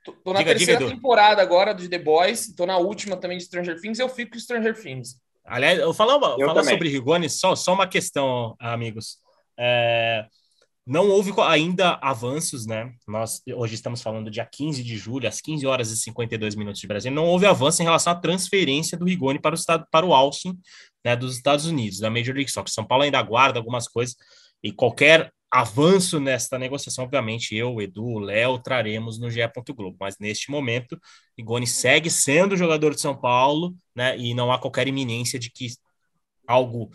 Tô, tô na Diga, diga, terceira Edu. temporada agora de The Boys, tô na última também de Stranger Things, eu fico com Stranger Things. aliás, eu falar, Eu falar sobre Rigones, só, só uma questão, amigos. É, não houve ainda avanços, né? Nós hoje estamos falando dia 15 de julho, às 15 horas e 52 minutos de Brasil. Não houve avanço em relação à transferência do Rigoni para o estado, para o Austin, né, dos Estados Unidos, da Major League Soccer. São Paulo ainda aguarda algumas coisas e qualquer avanço nesta negociação, obviamente, eu, Edu, Léo, traremos no GE. Globo. Mas neste momento, Rigoni segue sendo jogador de São Paulo, né? E não há qualquer iminência de que algo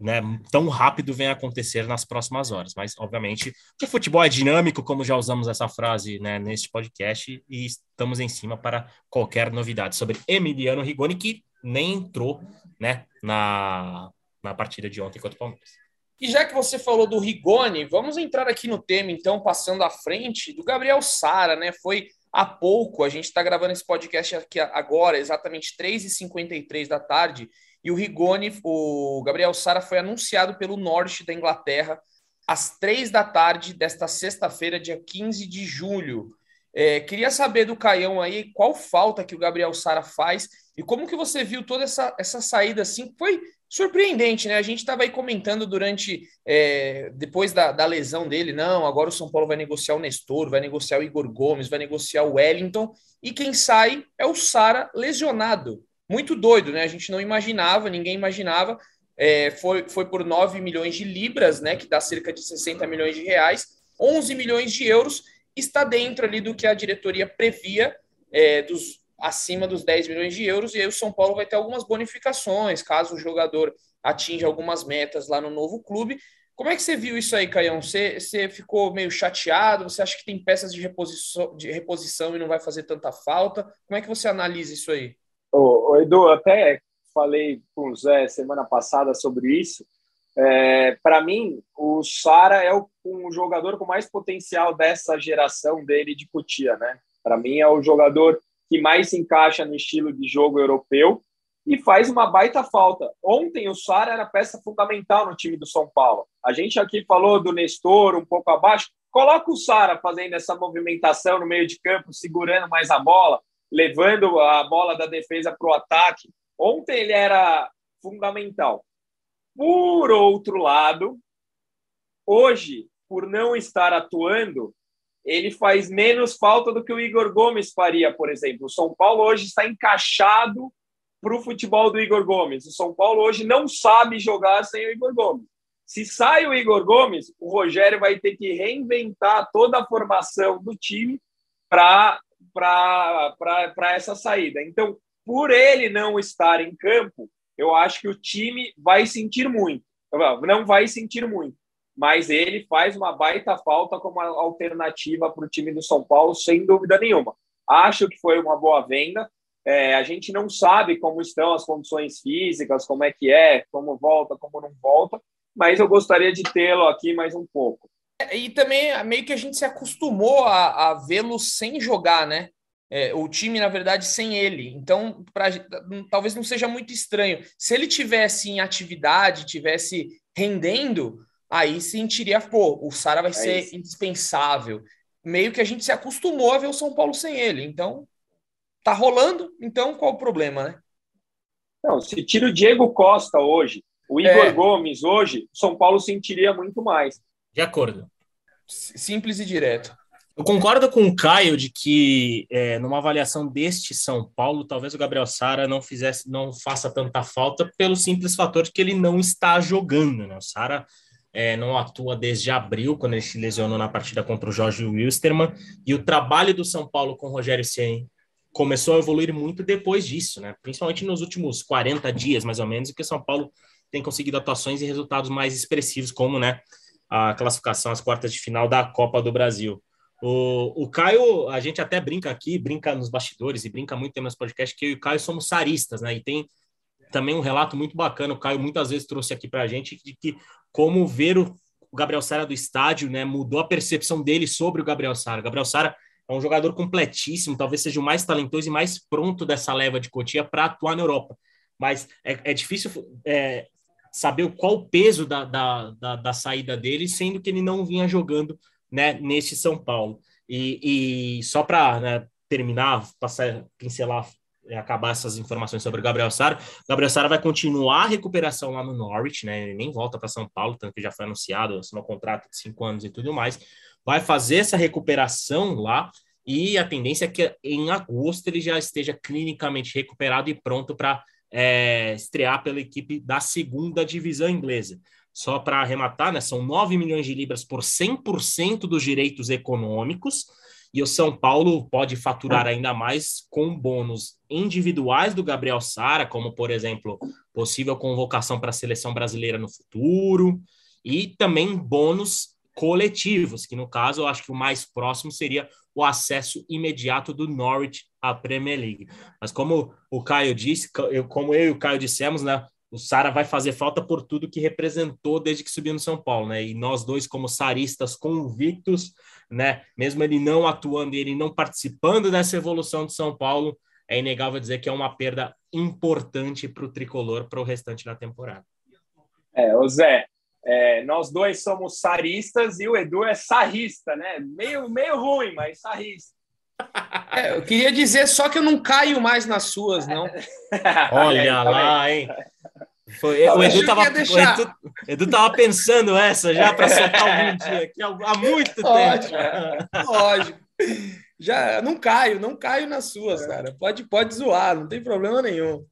né, tão rápido venha acontecer nas próximas horas. Mas, obviamente, o futebol é dinâmico, como já usamos essa frase né, neste podcast, e estamos em cima para qualquer novidade sobre Emiliano Rigoni, que nem entrou né, na, na partida de ontem contra o Palmeiras. E já que você falou do Rigoni, vamos entrar aqui no tema, então, passando à frente do Gabriel Sara, né? Foi há pouco, a gente está gravando esse podcast aqui agora, exatamente 3h53 da tarde, e o Rigoni, o Gabriel Sara, foi anunciado pelo norte da Inglaterra às três da tarde desta sexta-feira, dia 15 de julho. É, queria saber do Caião aí qual falta que o Gabriel Sara faz e como que você viu toda essa, essa saída assim, foi surpreendente, né? A gente estava aí comentando durante, é, depois da, da, lesão dele, não, agora o São Paulo vai negociar o Nestor, vai negociar o Igor Gomes, vai negociar o Wellington, e quem sai é o Sara lesionado. Muito doido, né? A gente não imaginava, ninguém imaginava. É, foi, foi por 9 milhões de libras, né? Que dá cerca de 60 milhões de reais, 11 milhões de euros, está dentro ali do que a diretoria previa é, dos acima dos 10 milhões de euros, e aí o São Paulo vai ter algumas bonificações, caso o jogador atinja algumas metas lá no novo clube. Como é que você viu isso aí, Caião? Você, você ficou meio chateado? Você acha que tem peças de reposição, de reposição e não vai fazer tanta falta? Como é que você analisa isso aí? Ô, ô Edu, até falei com o Zé semana passada sobre isso. É, Para mim, o Sara é o um jogador com mais potencial dessa geração dele de Cutia, né? Para mim, é o jogador que mais se encaixa no estilo de jogo europeu e faz uma baita falta. Ontem o Sara era peça fundamental no time do São Paulo. A gente aqui falou do Nestor um pouco abaixo. Coloca o Sara fazendo essa movimentação no meio de campo, segurando mais a bola, levando a bola da defesa para o ataque. Ontem ele era fundamental. Por outro lado, hoje, por não estar atuando, ele faz menos falta do que o Igor Gomes faria, por exemplo. O São Paulo hoje está encaixado para o futebol do Igor Gomes. O São Paulo hoje não sabe jogar sem o Igor Gomes. Se sai o Igor Gomes, o Rogério vai ter que reinventar toda a formação do time para essa saída. Então, por ele não estar em campo, eu acho que o time vai sentir muito. Não vai sentir muito mas ele faz uma baita falta como alternativa para o time do São Paulo, sem dúvida nenhuma. Acho que foi uma boa venda. É, a gente não sabe como estão as condições físicas, como é que é, como volta, como não volta, mas eu gostaria de tê-lo aqui mais um pouco. E também meio que a gente se acostumou a, a vê-lo sem jogar, né? É, o time, na verdade, sem ele. Então, pra, talvez não seja muito estranho. Se ele tivesse em atividade, tivesse rendendo, aí sentiria, pô, o Sara vai é ser isso. indispensável. Meio que a gente se acostumou a ver o São Paulo sem ele. Então, tá rolando, então qual o problema, né? Não, se tira o Diego Costa hoje, o Igor é. Gomes hoje, o São Paulo sentiria muito mais. De acordo. Simples e direto. Eu concordo com o Caio de que é, numa avaliação deste São Paulo, talvez o Gabriel Sara não fizesse, não faça tanta falta pelo simples fator de que ele não está jogando. Né? O Sara é, não atua desde abril, quando ele se lesionou na partida contra o Jorge Wilstermann, e o trabalho do São Paulo com o Rogério Ceni começou a evoluir muito depois disso, né? principalmente nos últimos 40 dias, mais ou menos, em que o São Paulo tem conseguido atuações e resultados mais expressivos, como né, a classificação às quartas de final da Copa do Brasil. O, o Caio, a gente até brinca aqui, brinca nos bastidores e brinca muito tempo nesse podcast, que eu e o Caio somos saristas, né? E tem também um relato muito bacana, o Caio muitas vezes trouxe aqui para a gente, de que como ver o Gabriel Sara do estádio, né, mudou a percepção dele sobre o Gabriel Sara. Gabriel Sara é um jogador completíssimo, talvez seja o mais talentoso e mais pronto dessa leva de Cotia para atuar na Europa. Mas é, é difícil é, saber qual o peso da, da, da, da, saída dele, sendo que ele não vinha jogando né, neste São Paulo. E, e só para né, terminar, passar, pincelar acabar essas informações sobre o Gabriel Sara. Gabriel Sara vai continuar a recuperação lá no Norwich, né? Ele nem volta para São Paulo, tanto que já foi anunciado, assinou um contrato de cinco anos e tudo mais. Vai fazer essa recuperação lá e a tendência é que em agosto ele já esteja clinicamente recuperado e pronto para é, estrear pela equipe da segunda divisão inglesa. só para arrematar, né? São 9 milhões de libras por 100% dos direitos econômicos. E o São Paulo pode faturar ainda mais com bônus individuais do Gabriel Sara, como, por exemplo, possível convocação para a seleção brasileira no futuro, e também bônus coletivos, que no caso eu acho que o mais próximo seria o acesso imediato do Norwich à Premier League. Mas como o Caio disse, eu, como eu e o Caio dissemos, né, o Sara vai fazer falta por tudo que representou desde que subiu no São Paulo, né? E nós dois, como saristas convictos, né? Mesmo ele não atuando e ele não participando dessa evolução de São Paulo, é inegável dizer que é uma perda importante para o tricolor para o restante da temporada. É, o Zé, é, nós dois somos saristas e o Edu é sarrista, né? Meio, meio ruim, mas sarrista. É, eu queria dizer só que eu não caio mais nas suas, não. Olha lá, hein? Foi, o, Edu tava, deixar... o Edu, Edu tava pensando essa já para soltar algum dia aqui há muito tempo. Lógico. Já não caio, não caio nas suas, cara. Pode, pode zoar, não tem problema nenhum.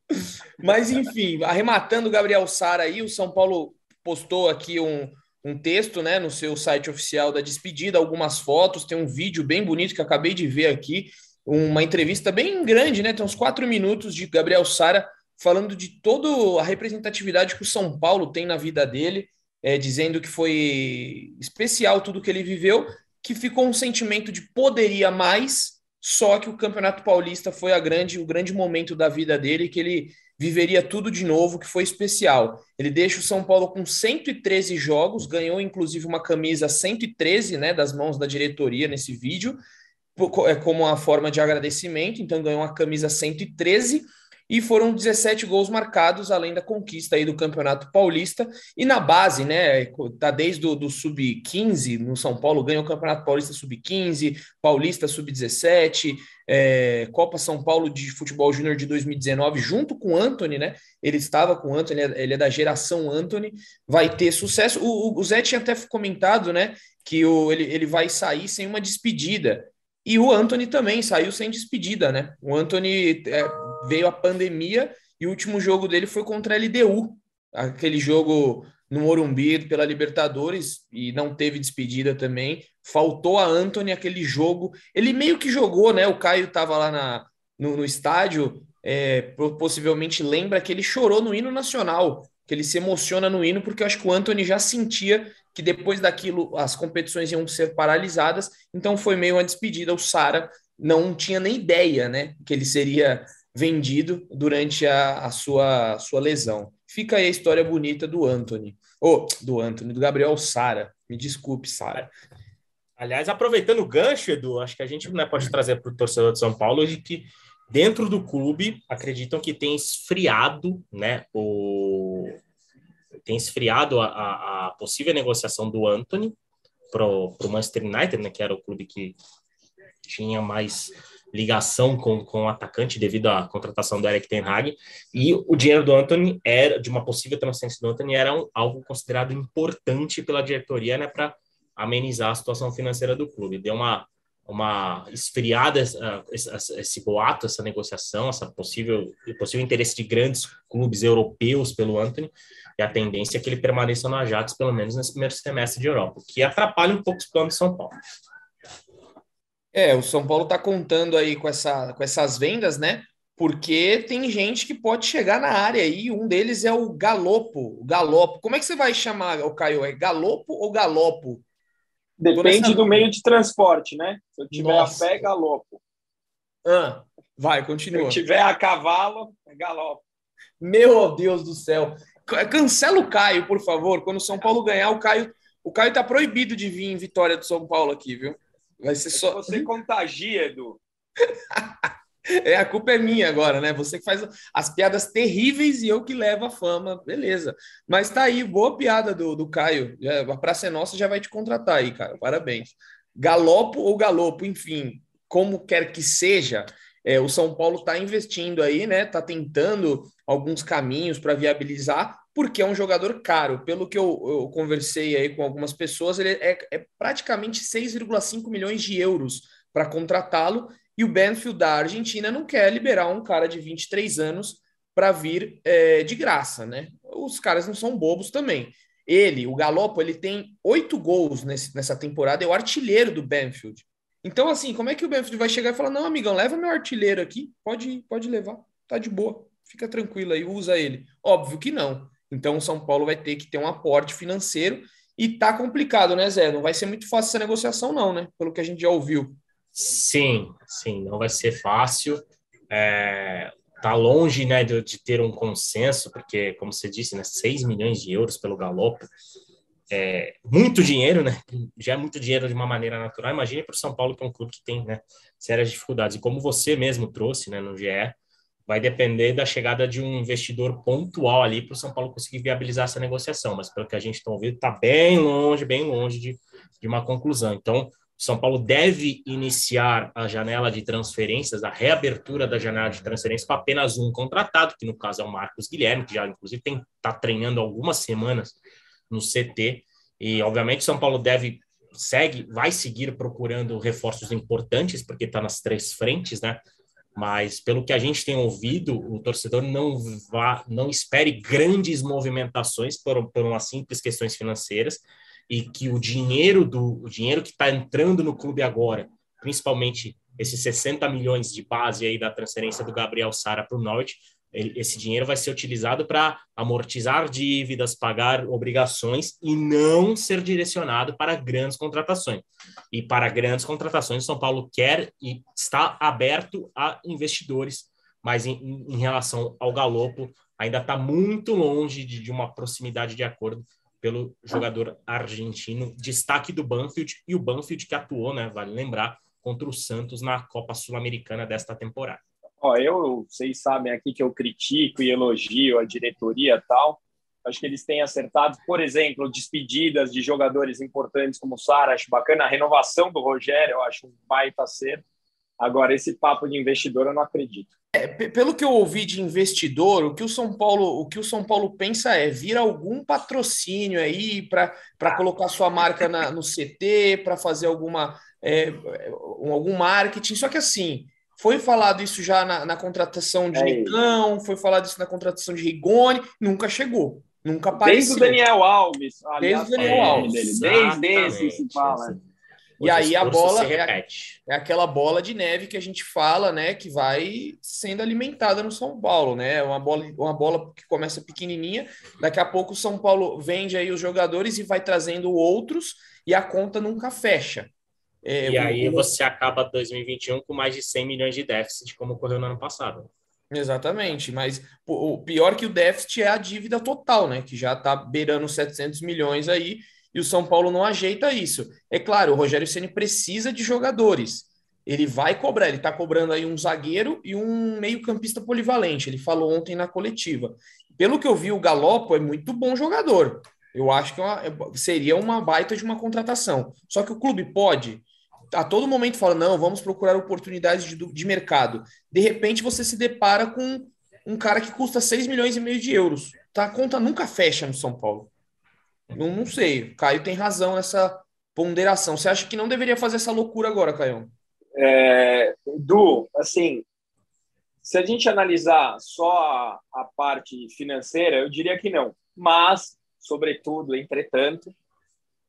Mas enfim, arrematando o Gabriel Sara aí, o São Paulo postou aqui um, um texto, né, no seu site oficial da despedida, algumas fotos, tem um vídeo bem bonito que acabei de ver aqui, uma entrevista bem grande, né, tem uns quatro minutos de Gabriel Sara falando de toda a representatividade que o São Paulo tem na vida dele, é, dizendo que foi especial tudo que ele viveu, que ficou um sentimento de poderia mais, só que o Campeonato Paulista foi a grande, o grande momento da vida dele, que ele viveria tudo de novo, que foi especial. Ele deixa o São Paulo com 113 jogos, ganhou inclusive uma camisa 113, né, das mãos da diretoria nesse vídeo, é como uma forma de agradecimento, então ganhou uma camisa 113 e foram 17 gols marcados, além da conquista aí do Campeonato Paulista. E na base, né, tá desde o do Sub-15 no São Paulo, ganhou o Campeonato Paulista Sub-15, Paulista Sub-17, é, Copa São Paulo de Futebol Júnior de 2019, junto com o Anthony, né? Ele estava com o Anthony, ele é da geração Anthony, vai ter sucesso. O, o Zé tinha até comentado, né, que o, ele, ele vai sair sem uma despedida. E o Anthony também saiu sem despedida, né? O Anthony é, veio a pandemia e o último jogo dele foi contra a LDU, aquele jogo no Morumbi pela Libertadores e não teve despedida também. Faltou a Anthony aquele jogo. Ele meio que jogou, né? O Caio estava lá na, no, no estádio, é, possivelmente lembra que ele chorou no hino nacional, que ele se emociona no hino, porque eu acho que o Anthony já sentia que depois daquilo as competições iam ser paralisadas, então foi meio uma despedida. O Sara não tinha nem ideia, né, que ele seria vendido durante a, a sua, sua lesão. Fica aí a história bonita do Anthony. Ou, oh, do Anthony, do Gabriel Sara. Me desculpe, Sara. Aliás, aproveitando o gancho, Edu, acho que a gente né, pode trazer para o torcedor de São Paulo de que dentro do clube acreditam que tem esfriado né, o, tem esfriado a, a, a possível negociação do Anthony para o Manchester United, né, que era o clube que tinha mais ligação com, com o atacante devido à contratação do Eric Ten Hag, e o dinheiro do Anthony era, de uma possível transferência do Anthony, era um, algo considerado importante pela diretoria, né, para amenizar a situação financeira do clube. Deu uma, uma esfriada esse, esse boato, essa negociação, essa possível, possível interesse de grandes clubes europeus pelo Anthony, e a tendência é que ele permaneça no Ajax, pelo menos nesse primeiro semestre de Europa, que atrapalha um pouco os planos de São Paulo. É, o São Paulo está contando aí com, essa, com essas vendas, né? Porque tem gente que pode chegar na área aí. Um deles é o Galopo. Galopo. Como é que você vai chamar, o Caio? É Galopo ou Galopo? Depende do meio de transporte, né? Se eu tiver Nossa. a pé, Galopo. Ah, vai, continua. Se eu tiver a cavalo, é Galopo. Meu Deus do céu. Cancela o Caio, por favor. Quando o São Paulo ganhar, o Caio. O Caio tá proibido de vir em vitória do São Paulo aqui, viu? Vai ser só. Você contagia, Edu. é, a culpa é minha agora, né? Você que faz as piadas terríveis e eu que levo a fama, beleza. Mas tá aí, boa piada do, do Caio. A Praça é Nossa já vai te contratar aí, cara. Parabéns. Galopo ou galopo, enfim, como quer que seja, é, o São Paulo está investindo aí, né? Está tentando alguns caminhos para viabilizar, porque é um jogador caro. Pelo que eu, eu conversei aí com algumas pessoas, ele é, é praticamente 6,5 milhões de euros para contratá-lo. E o Benfield da Argentina não quer liberar um cara de 23 anos para vir é, de graça, né? Os caras não são bobos também. Ele, o Galopo, ele tem oito gols nesse, nessa temporada, é o artilheiro do Banfield. Então, assim, como é que o Banfield vai chegar e falar: não, amigão, leva meu artilheiro aqui, pode, pode levar, tá de boa, fica tranquilo aí, usa ele. Óbvio que não. Então, o São Paulo vai ter que ter um aporte financeiro e tá complicado, né, Zé? Não vai ser muito fácil essa negociação, não, né? Pelo que a gente já ouviu. Sim, sim, não vai ser fácil. É, tá longe, né, de, de, ter um consenso, porque, como você disse, né, 6 milhões de euros pelo Galopo, é muito dinheiro, né? Já é muito dinheiro de uma maneira natural. Imagine para o São Paulo, que é um clube que tem né, sérias dificuldades. E como você mesmo trouxe né, no GE, vai depender da chegada de um investidor pontual ali para o São Paulo conseguir viabilizar essa negociação. Mas pelo que a gente está ouvindo, está bem longe, bem longe de, de uma conclusão. Então, São Paulo deve iniciar a janela de transferências, a reabertura da janela de transferências com apenas um contratado, que no caso é o Marcos Guilherme, que já inclusive está treinando algumas semanas no CT. E obviamente São Paulo deve segue, vai seguir procurando reforços importantes, porque está nas três frentes, né? mas pelo que a gente tem ouvido, o torcedor não vá, não espere grandes movimentações por, por umas simples questões financeiras e que o dinheiro do o dinheiro que está entrando no clube agora, principalmente esses 60 milhões de base aí da transferência do Gabriel Sara para o Norte, esse dinheiro vai ser utilizado para amortizar dívidas, pagar obrigações e não ser direcionado para grandes contratações. E para grandes contratações, São Paulo quer e está aberto a investidores, mas em, em relação ao Galopo, ainda está muito longe de, de uma proximidade de acordo pelo jogador argentino, destaque do Banfield, e o Banfield que atuou, né, vale lembrar, contra o Santos na Copa Sul-Americana desta temporada. Ó, eu, vocês sabem aqui que eu critico e elogio a diretoria tal. Acho que eles têm acertado, por exemplo, despedidas de jogadores importantes como o Sara, acho bacana. A renovação do Rogério, eu acho um baita ser. Agora, esse papo de investidor, eu não acredito. É, pelo que eu ouvi de investidor, o que o São Paulo, o que o São Paulo pensa é vir algum patrocínio aí para colocar sua marca na, no CT, para fazer alguma é, algum marketing. Só que assim, foi falado isso já na, na contratação de é Nicão, foi falado isso na contratação de Rigoni, nunca chegou, nunca apareceu. Desde o Daniel Alves. Aliás, Desde o Daniel Alves. Dele. Desde esse se fala. E aí a bola é, é, aquela bola de neve que a gente fala, né, que vai sendo alimentada no São Paulo, né? Uma bola, uma bola que começa pequenininha, daqui a pouco o São Paulo vende aí os jogadores e vai trazendo outros e a conta nunca fecha. É, e aí o... você acaba 2021 com mais de 100 milhões de déficit, como ocorreu no ano passado. Exatamente, mas o pior que o déficit é a dívida total, né? Que já está beirando 700 milhões aí e o São Paulo não ajeita isso. É claro, o Rogério Ceni precisa de jogadores. Ele vai cobrar, ele está cobrando aí um zagueiro e um meio-campista polivalente. Ele falou ontem na coletiva. Pelo que eu vi, o Galopo é muito bom jogador. Eu acho que é uma, seria uma baita de uma contratação. Só que o clube pode a todo momento fala, não, vamos procurar oportunidades de, de mercado. De repente você se depara com um cara que custa 6 milhões e meio de euros. Tá? A conta nunca fecha no São Paulo. Não, não sei. Caio tem razão nessa ponderação. Você acha que não deveria fazer essa loucura agora, Caio? É, du, assim, se a gente analisar só a, a parte financeira, eu diria que não. Mas, sobretudo, entretanto,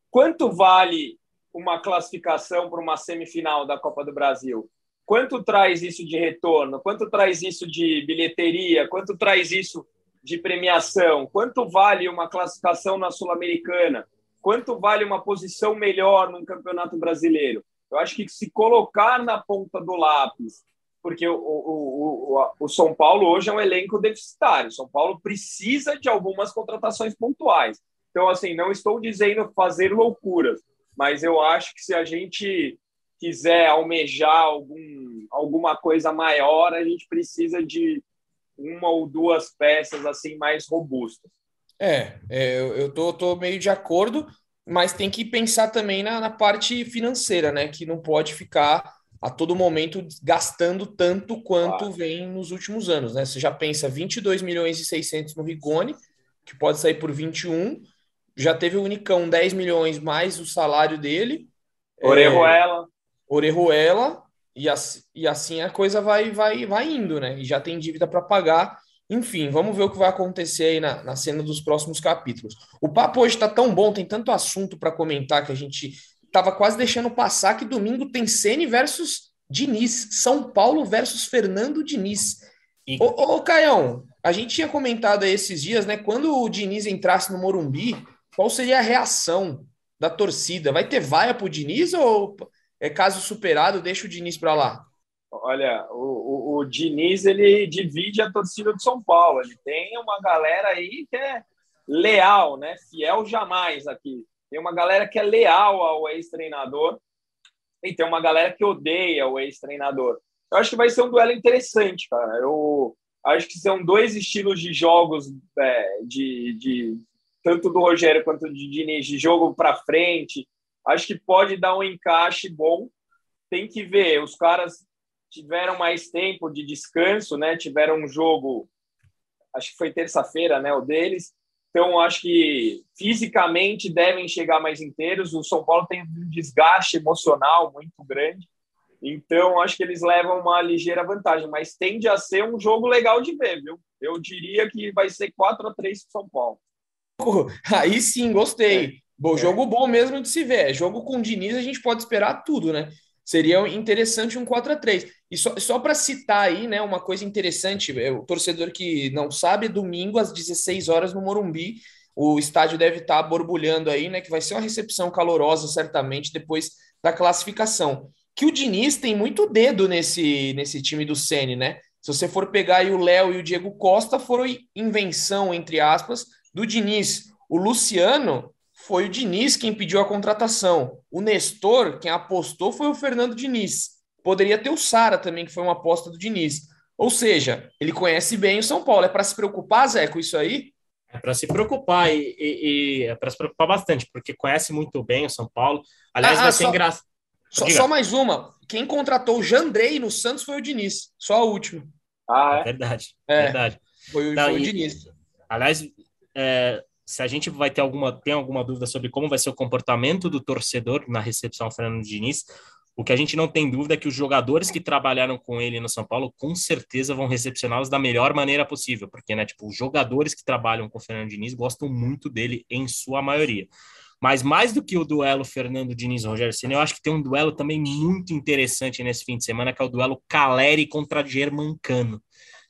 quanto vale uma classificação para uma semifinal da Copa do Brasil? Quanto traz isso de retorno? Quanto traz isso de bilheteria? Quanto traz isso de premiação? Quanto vale uma classificação na Sul-Americana? Quanto vale uma posição melhor num campeonato brasileiro? Eu acho que se colocar na ponta do lápis, porque o, o, o, o São Paulo hoje é um elenco deficitário. O São Paulo precisa de algumas contratações pontuais. Então, assim, não estou dizendo fazer loucuras, mas eu acho que se a gente quiser almejar algum, alguma coisa maior, a gente precisa de uma ou duas peças assim mais robustas. É, é eu tô, tô meio de acordo, mas tem que pensar também na, na parte financeira, né? Que não pode ficar a todo momento gastando tanto quanto vem nos últimos anos, né? Você já pensa 22 milhões e 600 no Rigoni, que pode sair por 21, já teve o Unicão 10 milhões mais o salário dele. Orejuela. É, Orejuela, e, assim, e assim a coisa vai, vai, vai indo, né? E já tem dívida para pagar. Enfim, vamos ver o que vai acontecer aí na, na cena dos próximos capítulos. O papo hoje está tão bom, tem tanto assunto para comentar que a gente estava quase deixando passar que domingo tem Ceni versus Diniz, São Paulo versus Fernando Diniz. E... Ô, ô, Caião, a gente tinha comentado aí esses dias, né? Quando o Diniz entrasse no Morumbi, qual seria a reação da torcida? Vai ter vaia pro Diniz ou é caso superado, deixa o Diniz para lá? Olha, o, o, o, Diniz ele divide a torcida do São Paulo. Ele tem uma galera aí que é leal, né? Fiel jamais aqui. Tem uma galera que é leal ao ex-treinador e tem uma galera que odeia o ex-treinador. Eu acho que vai ser um duelo interessante, cara. Eu acho que são dois estilos de jogos é, de, de tanto do Rogério quanto do Diniz, de jogo para frente. Acho que pode dar um encaixe bom. Tem que ver. Os caras tiveram mais tempo de descanso, né? Tiveram um jogo, acho que foi terça-feira, né? O deles. Então, acho que fisicamente devem chegar mais inteiros. O São Paulo tem um desgaste emocional muito grande. Então, acho que eles levam uma ligeira vantagem, mas tende a ser um jogo legal de ver, viu? Eu diria que vai ser 4 a 3 para São Paulo. Aí sim, gostei. É. Bom, jogo bom mesmo de se ver. Jogo com o Diniz, a gente pode esperar tudo, né? Seria interessante um 4 a 3 E só, só para citar aí, né, uma coisa interessante, é, o torcedor que não sabe, domingo às 16 horas no Morumbi, o estádio deve estar tá borbulhando aí, né, que vai ser uma recepção calorosa certamente depois da classificação. Que o Diniz tem muito dedo nesse nesse time do Ceni, né? Se você for pegar aí o Léo e o Diego Costa, foram invenção entre aspas do Diniz. O Luciano foi o Diniz quem pediu a contratação. O Nestor, quem apostou, foi o Fernando Diniz. Poderia ter o Sara também, que foi uma aposta do Diniz. Ou seja, ele conhece bem o São Paulo. É para se preocupar, Zé, com isso aí? É para se preocupar e, e, e é para se preocupar bastante, porque conhece muito bem o São Paulo. Aliás, ah, vai ser engraçado. Só, só, mais uma. Quem contratou o Jandrei no Santos foi o Diniz. Só a última. Ah, é? Verdade. É, verdade. Foi, Não, foi o Diniz. Aliás, é, se a gente vai ter alguma, tem alguma dúvida sobre como vai ser o comportamento do torcedor na recepção ao Fernando Diniz, o que a gente não tem dúvida é que os jogadores que trabalharam com ele no São Paulo com certeza vão recepcioná-los da melhor maneira possível, porque, né, tipo, os jogadores que trabalham com o Fernando Diniz gostam muito dele em sua maioria. Mas mais do que o duelo Fernando Diniz Rogério Senna, eu acho que tem um duelo também muito interessante nesse fim de semana, que é o duelo Caleri contra Germancano.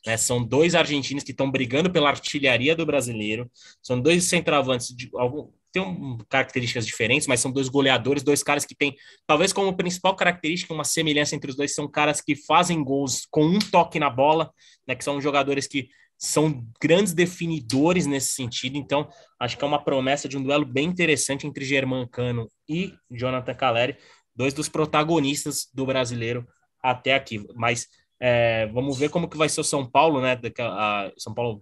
Né? São dois argentinos que estão brigando pela artilharia do brasileiro. São dois centroavantes de algum tem um, características diferentes, mas são dois goleadores, dois caras que têm, talvez como principal característica, uma semelhança entre os dois, são caras que fazem gols com um toque na bola, né, que são jogadores que são grandes definidores nesse sentido, então acho que é uma promessa de um duelo bem interessante entre Germán Cano e Jonathan Caleri, dois dos protagonistas do brasileiro até aqui, mas é, vamos ver como que vai ser o São Paulo, né? A, São Paulo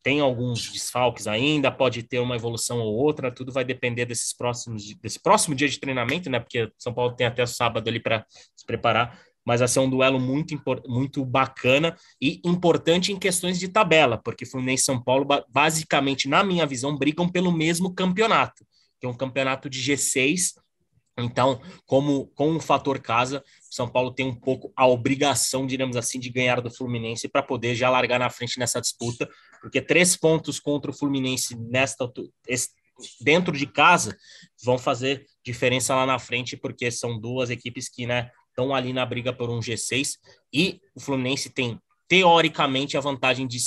tem alguns desfalques ainda, pode ter uma evolução ou outra, tudo vai depender desses próximos, desse próximo dia de treinamento, né? Porque São Paulo tem até sábado ali para se preparar, mas vai ser um duelo muito, muito bacana e importante em questões de tabela, porque Fluminense e São Paulo, basicamente, na minha visão, brigam pelo mesmo campeonato, que é um campeonato de G6 então, como com o fator casa, São Paulo tem um pouco a obrigação, digamos assim, de ganhar do Fluminense para poder já largar na frente nessa disputa, porque três pontos contra o Fluminense nesta dentro de casa vão fazer diferença lá na frente, porque são duas equipes que, né, estão ali na briga por um G6 e o Fluminense tem teoricamente a vantagem de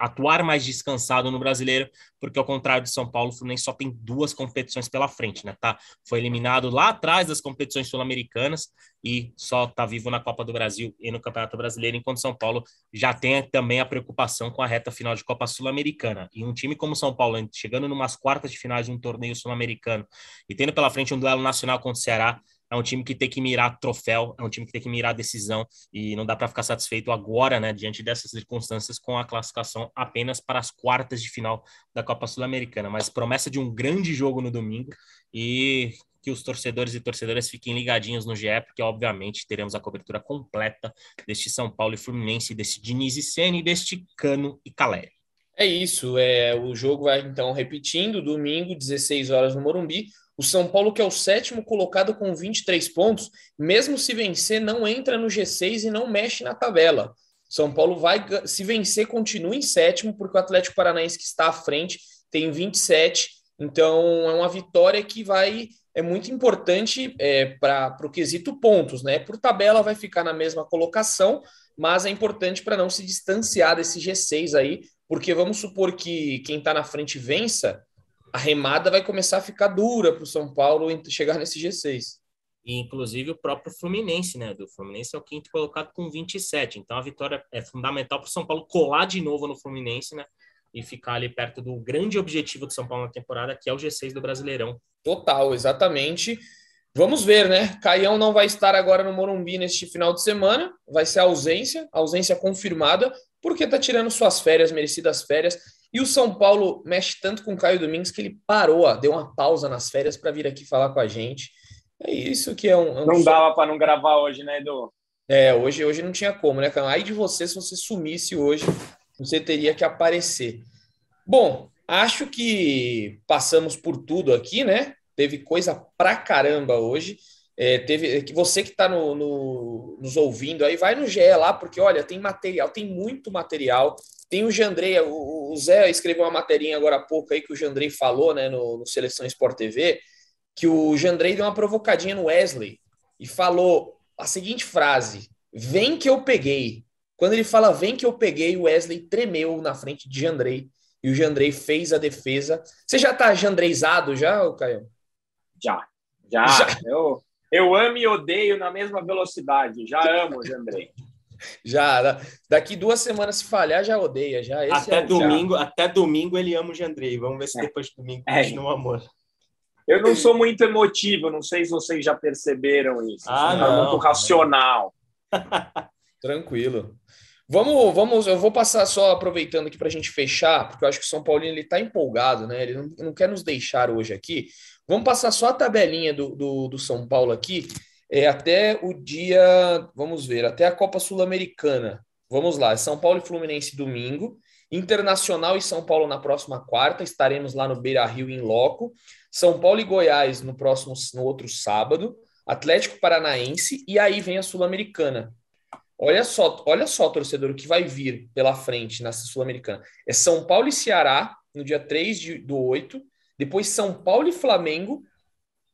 atuar mais descansado no brasileiro, porque ao contrário de São Paulo, o Fluminense só tem duas competições pela frente, né? Tá? Foi eliminado lá atrás das competições sul-americanas e só tá vivo na Copa do Brasil e no Campeonato Brasileiro, enquanto São Paulo já tem também a preocupação com a reta final de Copa Sul-Americana. E um time como São Paulo, chegando numas quartas de finais de um torneio sul-americano e tendo pela frente um duelo nacional contra o Ceará, é um time que tem que mirar troféu, é um time que tem que mirar decisão e não dá para ficar satisfeito agora, né, diante dessas circunstâncias, com a classificação apenas para as quartas de final da Copa Sul-Americana. Mas promessa de um grande jogo no domingo e que os torcedores e torcedoras fiquem ligadinhos no GE, porque obviamente teremos a cobertura completa deste São Paulo e Fluminense, deste Diniz e Sene, deste Cano e Caleri. É isso, é, o jogo vai então repetindo, domingo, 16 horas no Morumbi. O São Paulo, que é o sétimo colocado com 23 pontos, mesmo se vencer, não entra no G6 e não mexe na tabela. São Paulo vai, se vencer, continua em sétimo, porque o Atlético Paranaense que está à frente tem 27. Então, é uma vitória que vai é muito importante é, para o quesito pontos, né? Por tabela vai ficar na mesma colocação, mas é importante para não se distanciar desse G6 aí, porque vamos supor que quem está na frente vença, a remada vai começar a ficar dura para o São Paulo chegar nesse G6. E, inclusive, o próprio Fluminense, né? Do Fluminense é o quinto colocado com 27. Então, a vitória é fundamental para o São Paulo colar de novo no Fluminense, né? E ficar ali perto do grande objetivo do São Paulo na temporada, que é o G6 do Brasileirão. Total, exatamente. Vamos ver, né? Caião não vai estar agora no Morumbi neste final de semana, vai ser ausência, ausência confirmada, porque tá tirando suas férias, merecidas férias. E o São Paulo mexe tanto com o Caio Domingos que ele parou, deu uma pausa nas férias para vir aqui falar com a gente. É isso que é um. É um não dava para não gravar hoje, né, Edu? É, hoje, hoje não tinha como, né? Aí de você, se você sumisse hoje, você teria que aparecer. Bom, acho que passamos por tudo aqui, né? Teve coisa pra caramba hoje. É, teve que você que está no, no, nos ouvindo aí, vai no GE lá, porque olha, tem material, tem muito material. Tem o Jandrei, o, o Zé escreveu uma materinha agora há pouco aí que o Jandrei falou, né, no, no Seleção Sport TV, que o Jandrei deu uma provocadinha no Wesley e falou a seguinte frase: Vem que eu peguei. Quando ele fala vem que eu peguei, o Wesley tremeu na frente de Jandrei e o Jandrei fez a defesa. Você já tá jandreizado já, Caio? Já, já. já. Eu, eu amo e odeio na mesma velocidade. Já amo, Jandrei. Já, daqui duas semanas se falhar, já odeia. Já. Esse até, é domingo, já. até domingo ele ama o Jandrei. Vamos ver se é. depois de domingo é. continua o amor. Eu não sou muito emotivo, não sei se vocês já perceberam isso. Ah, não. muito racional. Tranquilo. Vamos, vamos, eu vou passar só aproveitando aqui para a gente fechar, porque eu acho que o São Paulino ele está empolgado, né? Ele não, não, quer nos deixar hoje aqui. Vamos passar só a tabelinha do, do, do São Paulo aqui, é, até o dia, vamos ver, até a Copa Sul-Americana. Vamos lá, São Paulo e Fluminense domingo, Internacional e São Paulo na próxima quarta, estaremos lá no Beira Rio em loco. São Paulo e Goiás no próximo, no outro sábado, Atlético Paranaense e aí vem a Sul-Americana. Olha só, olha só, torcedor, o que vai vir pela frente nessa Sul-Americana. É São Paulo e Ceará no dia 3 de, do 8, depois São Paulo e Flamengo,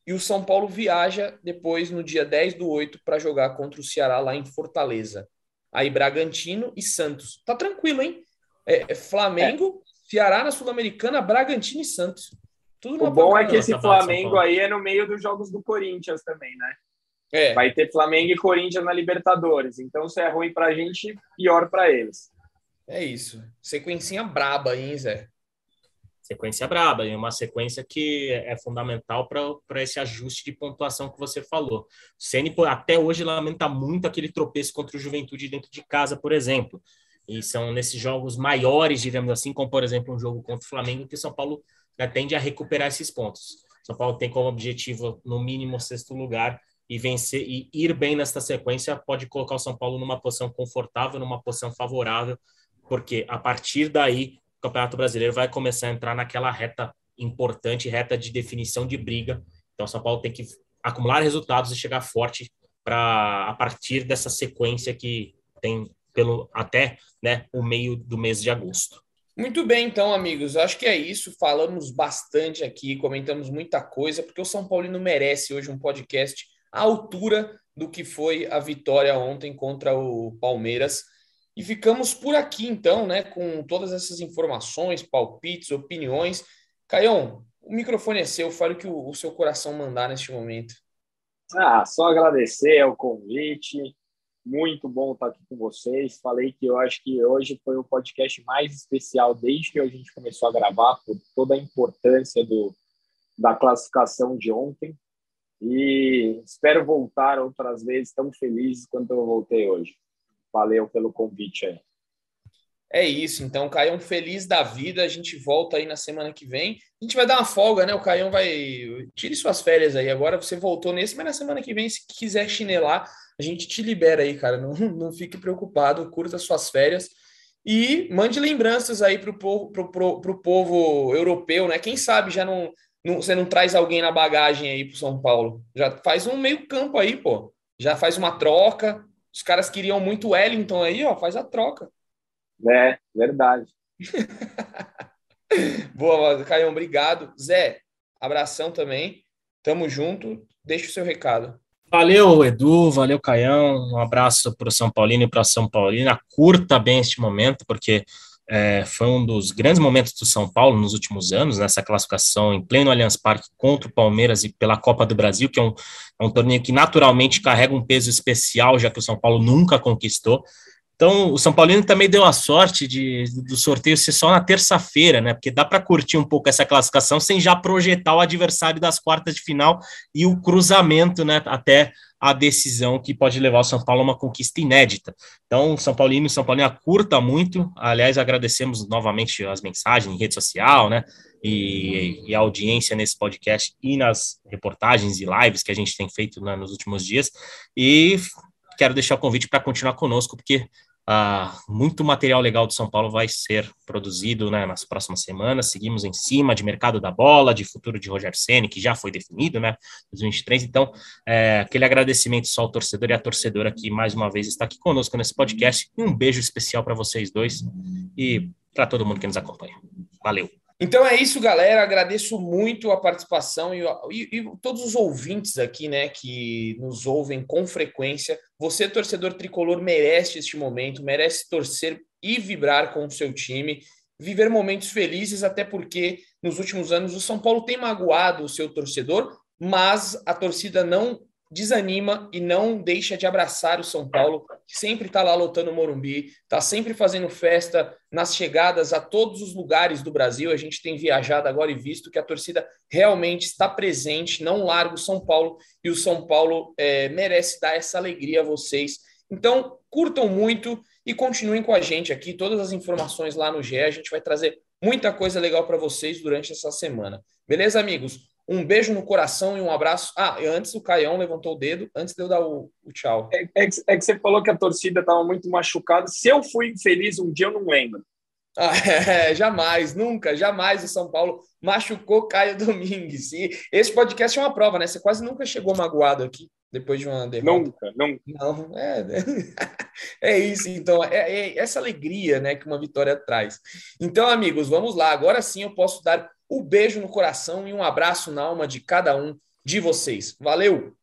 e o São Paulo viaja depois no dia 10 do 8 para jogar contra o Ceará lá em Fortaleza. Aí Bragantino e Santos. Tá tranquilo, hein? É, é Flamengo, é. Ceará na Sul-Americana, Bragantino e Santos. Tudo o bom é que esse Flamengo aí é no meio dos jogos do Corinthians também, né? É. Vai ter Flamengo e Corinthians na Libertadores. Então, se é ruim pra gente, pior para eles. É isso. Sequencinha braba, hein, Zé? Sequência braba, e uma sequência que é fundamental para esse ajuste de pontuação que você falou. O Ceni até hoje lamenta muito aquele tropeço contra o Juventude dentro de casa, por exemplo. E são nesses jogos maiores, digamos assim, como por exemplo um jogo contra o Flamengo, que o São Paulo né, tende a recuperar esses pontos. São Paulo tem como objetivo, no mínimo, sexto lugar e vencer e ir bem nesta sequência pode colocar o São Paulo numa posição confortável, numa posição favorável, porque a partir daí Campeonato Brasileiro vai começar a entrar naquela reta importante, reta de definição de briga. Então São Paulo tem que acumular resultados e chegar forte para a partir dessa sequência que tem pelo até, né, o meio do mês de agosto. Muito bem, então, amigos. Acho que é isso. Falamos bastante aqui, comentamos muita coisa, porque o São Paulino merece hoje um podcast à altura do que foi a vitória ontem contra o Palmeiras. E ficamos por aqui, então, né, com todas essas informações, palpites, opiniões. Caião, o microfone é seu, fale o que o, o seu coração mandar neste momento. Ah, só agradecer o convite muito bom estar aqui com vocês. Falei que eu acho que hoje foi o podcast mais especial desde que a gente começou a gravar, por toda a importância do, da classificação de ontem. E espero voltar outras vezes tão feliz quanto eu voltei hoje. Valeu pelo convite aí. É isso, então, Caião feliz da vida. A gente volta aí na semana que vem. A gente vai dar uma folga, né? O Caião vai. Tire suas férias aí. Agora você voltou nesse, mas na semana que vem, se quiser chinelar, a gente te libera aí, cara. Não, não fique preocupado, curta suas férias. E mande lembranças aí para o povo, pro, pro, pro povo europeu, né? Quem sabe já não, não, você não traz alguém na bagagem aí para São Paulo. Já faz um meio campo aí, pô. Já faz uma troca, Os caras queriam muito Wellington aí, ó, faz a troca. É, verdade. Boa, Caião, obrigado. Zé, abração também. Tamo junto. Deixa o seu recado. Valeu, Edu, valeu, Caião. Um abraço para o São Paulino e para São Paulina. Curta bem este momento, porque é, foi um dos grandes momentos do São Paulo nos últimos anos, nessa classificação em pleno Allianz Parque contra o Palmeiras e pela Copa do Brasil, que é um, é um torneio que naturalmente carrega um peso especial, já que o São Paulo nunca conquistou. Então, o São Paulino também deu a sorte de, do sorteio ser só na terça-feira, né? Porque dá para curtir um pouco essa classificação sem já projetar o adversário das quartas de final e o cruzamento, né? Até a decisão que pode levar o São Paulo a uma conquista inédita. Então, São Paulino e São Paulina curta muito. Aliás, agradecemos novamente as mensagens em rede social, né? E, e a audiência nesse podcast e nas reportagens e lives que a gente tem feito né, nos últimos dias. E quero deixar o convite para continuar conosco, porque Uh, muito material legal do São Paulo vai ser produzido né, nas próximas semanas. Seguimos em cima de mercado da bola, de futuro de Roger Senna, que já foi definido, né? 2023. Então, é, aquele agradecimento só ao torcedor e à torcedora que mais uma vez está aqui conosco nesse podcast. Um beijo especial para vocês dois e para todo mundo que nos acompanha. Valeu! Então é isso, galera. Agradeço muito a participação e, e, e, todos os ouvintes aqui, né, que nos ouvem com frequência. Você, torcedor tricolor, merece este momento, merece torcer e vibrar com o seu time, viver momentos felizes, até porque nos últimos anos o São Paulo tem magoado o seu torcedor, mas a torcida não desanima e não deixa de abraçar o São Paulo, que sempre está lá lotando o Morumbi, está sempre fazendo festa nas chegadas a todos os lugares do Brasil. A gente tem viajado agora e visto que a torcida realmente está presente, não larga o São Paulo, e o São Paulo é, merece dar essa alegria a vocês. Então, curtam muito e continuem com a gente aqui. Todas as informações lá no GE, a gente vai trazer muita coisa legal para vocês durante essa semana. Beleza, amigos? Um beijo no coração e um abraço. Ah, antes o Caião levantou o dedo, antes de eu dar o, o tchau. É, é, que, é, que, você falou que a torcida estava muito machucada. Se eu fui feliz um dia, eu não lembro. Ah, é, jamais, nunca, jamais o São Paulo machucou Caio Domingues. E esse podcast é uma prova, né? Você quase nunca chegou magoado aqui depois de uma derrota. Nunca, nunca. Não, é, é isso. Então, é, é essa alegria né, que uma vitória traz. Então, amigos, vamos lá. Agora sim eu posso dar um beijo no coração e um abraço na alma de cada um de vocês. Valeu!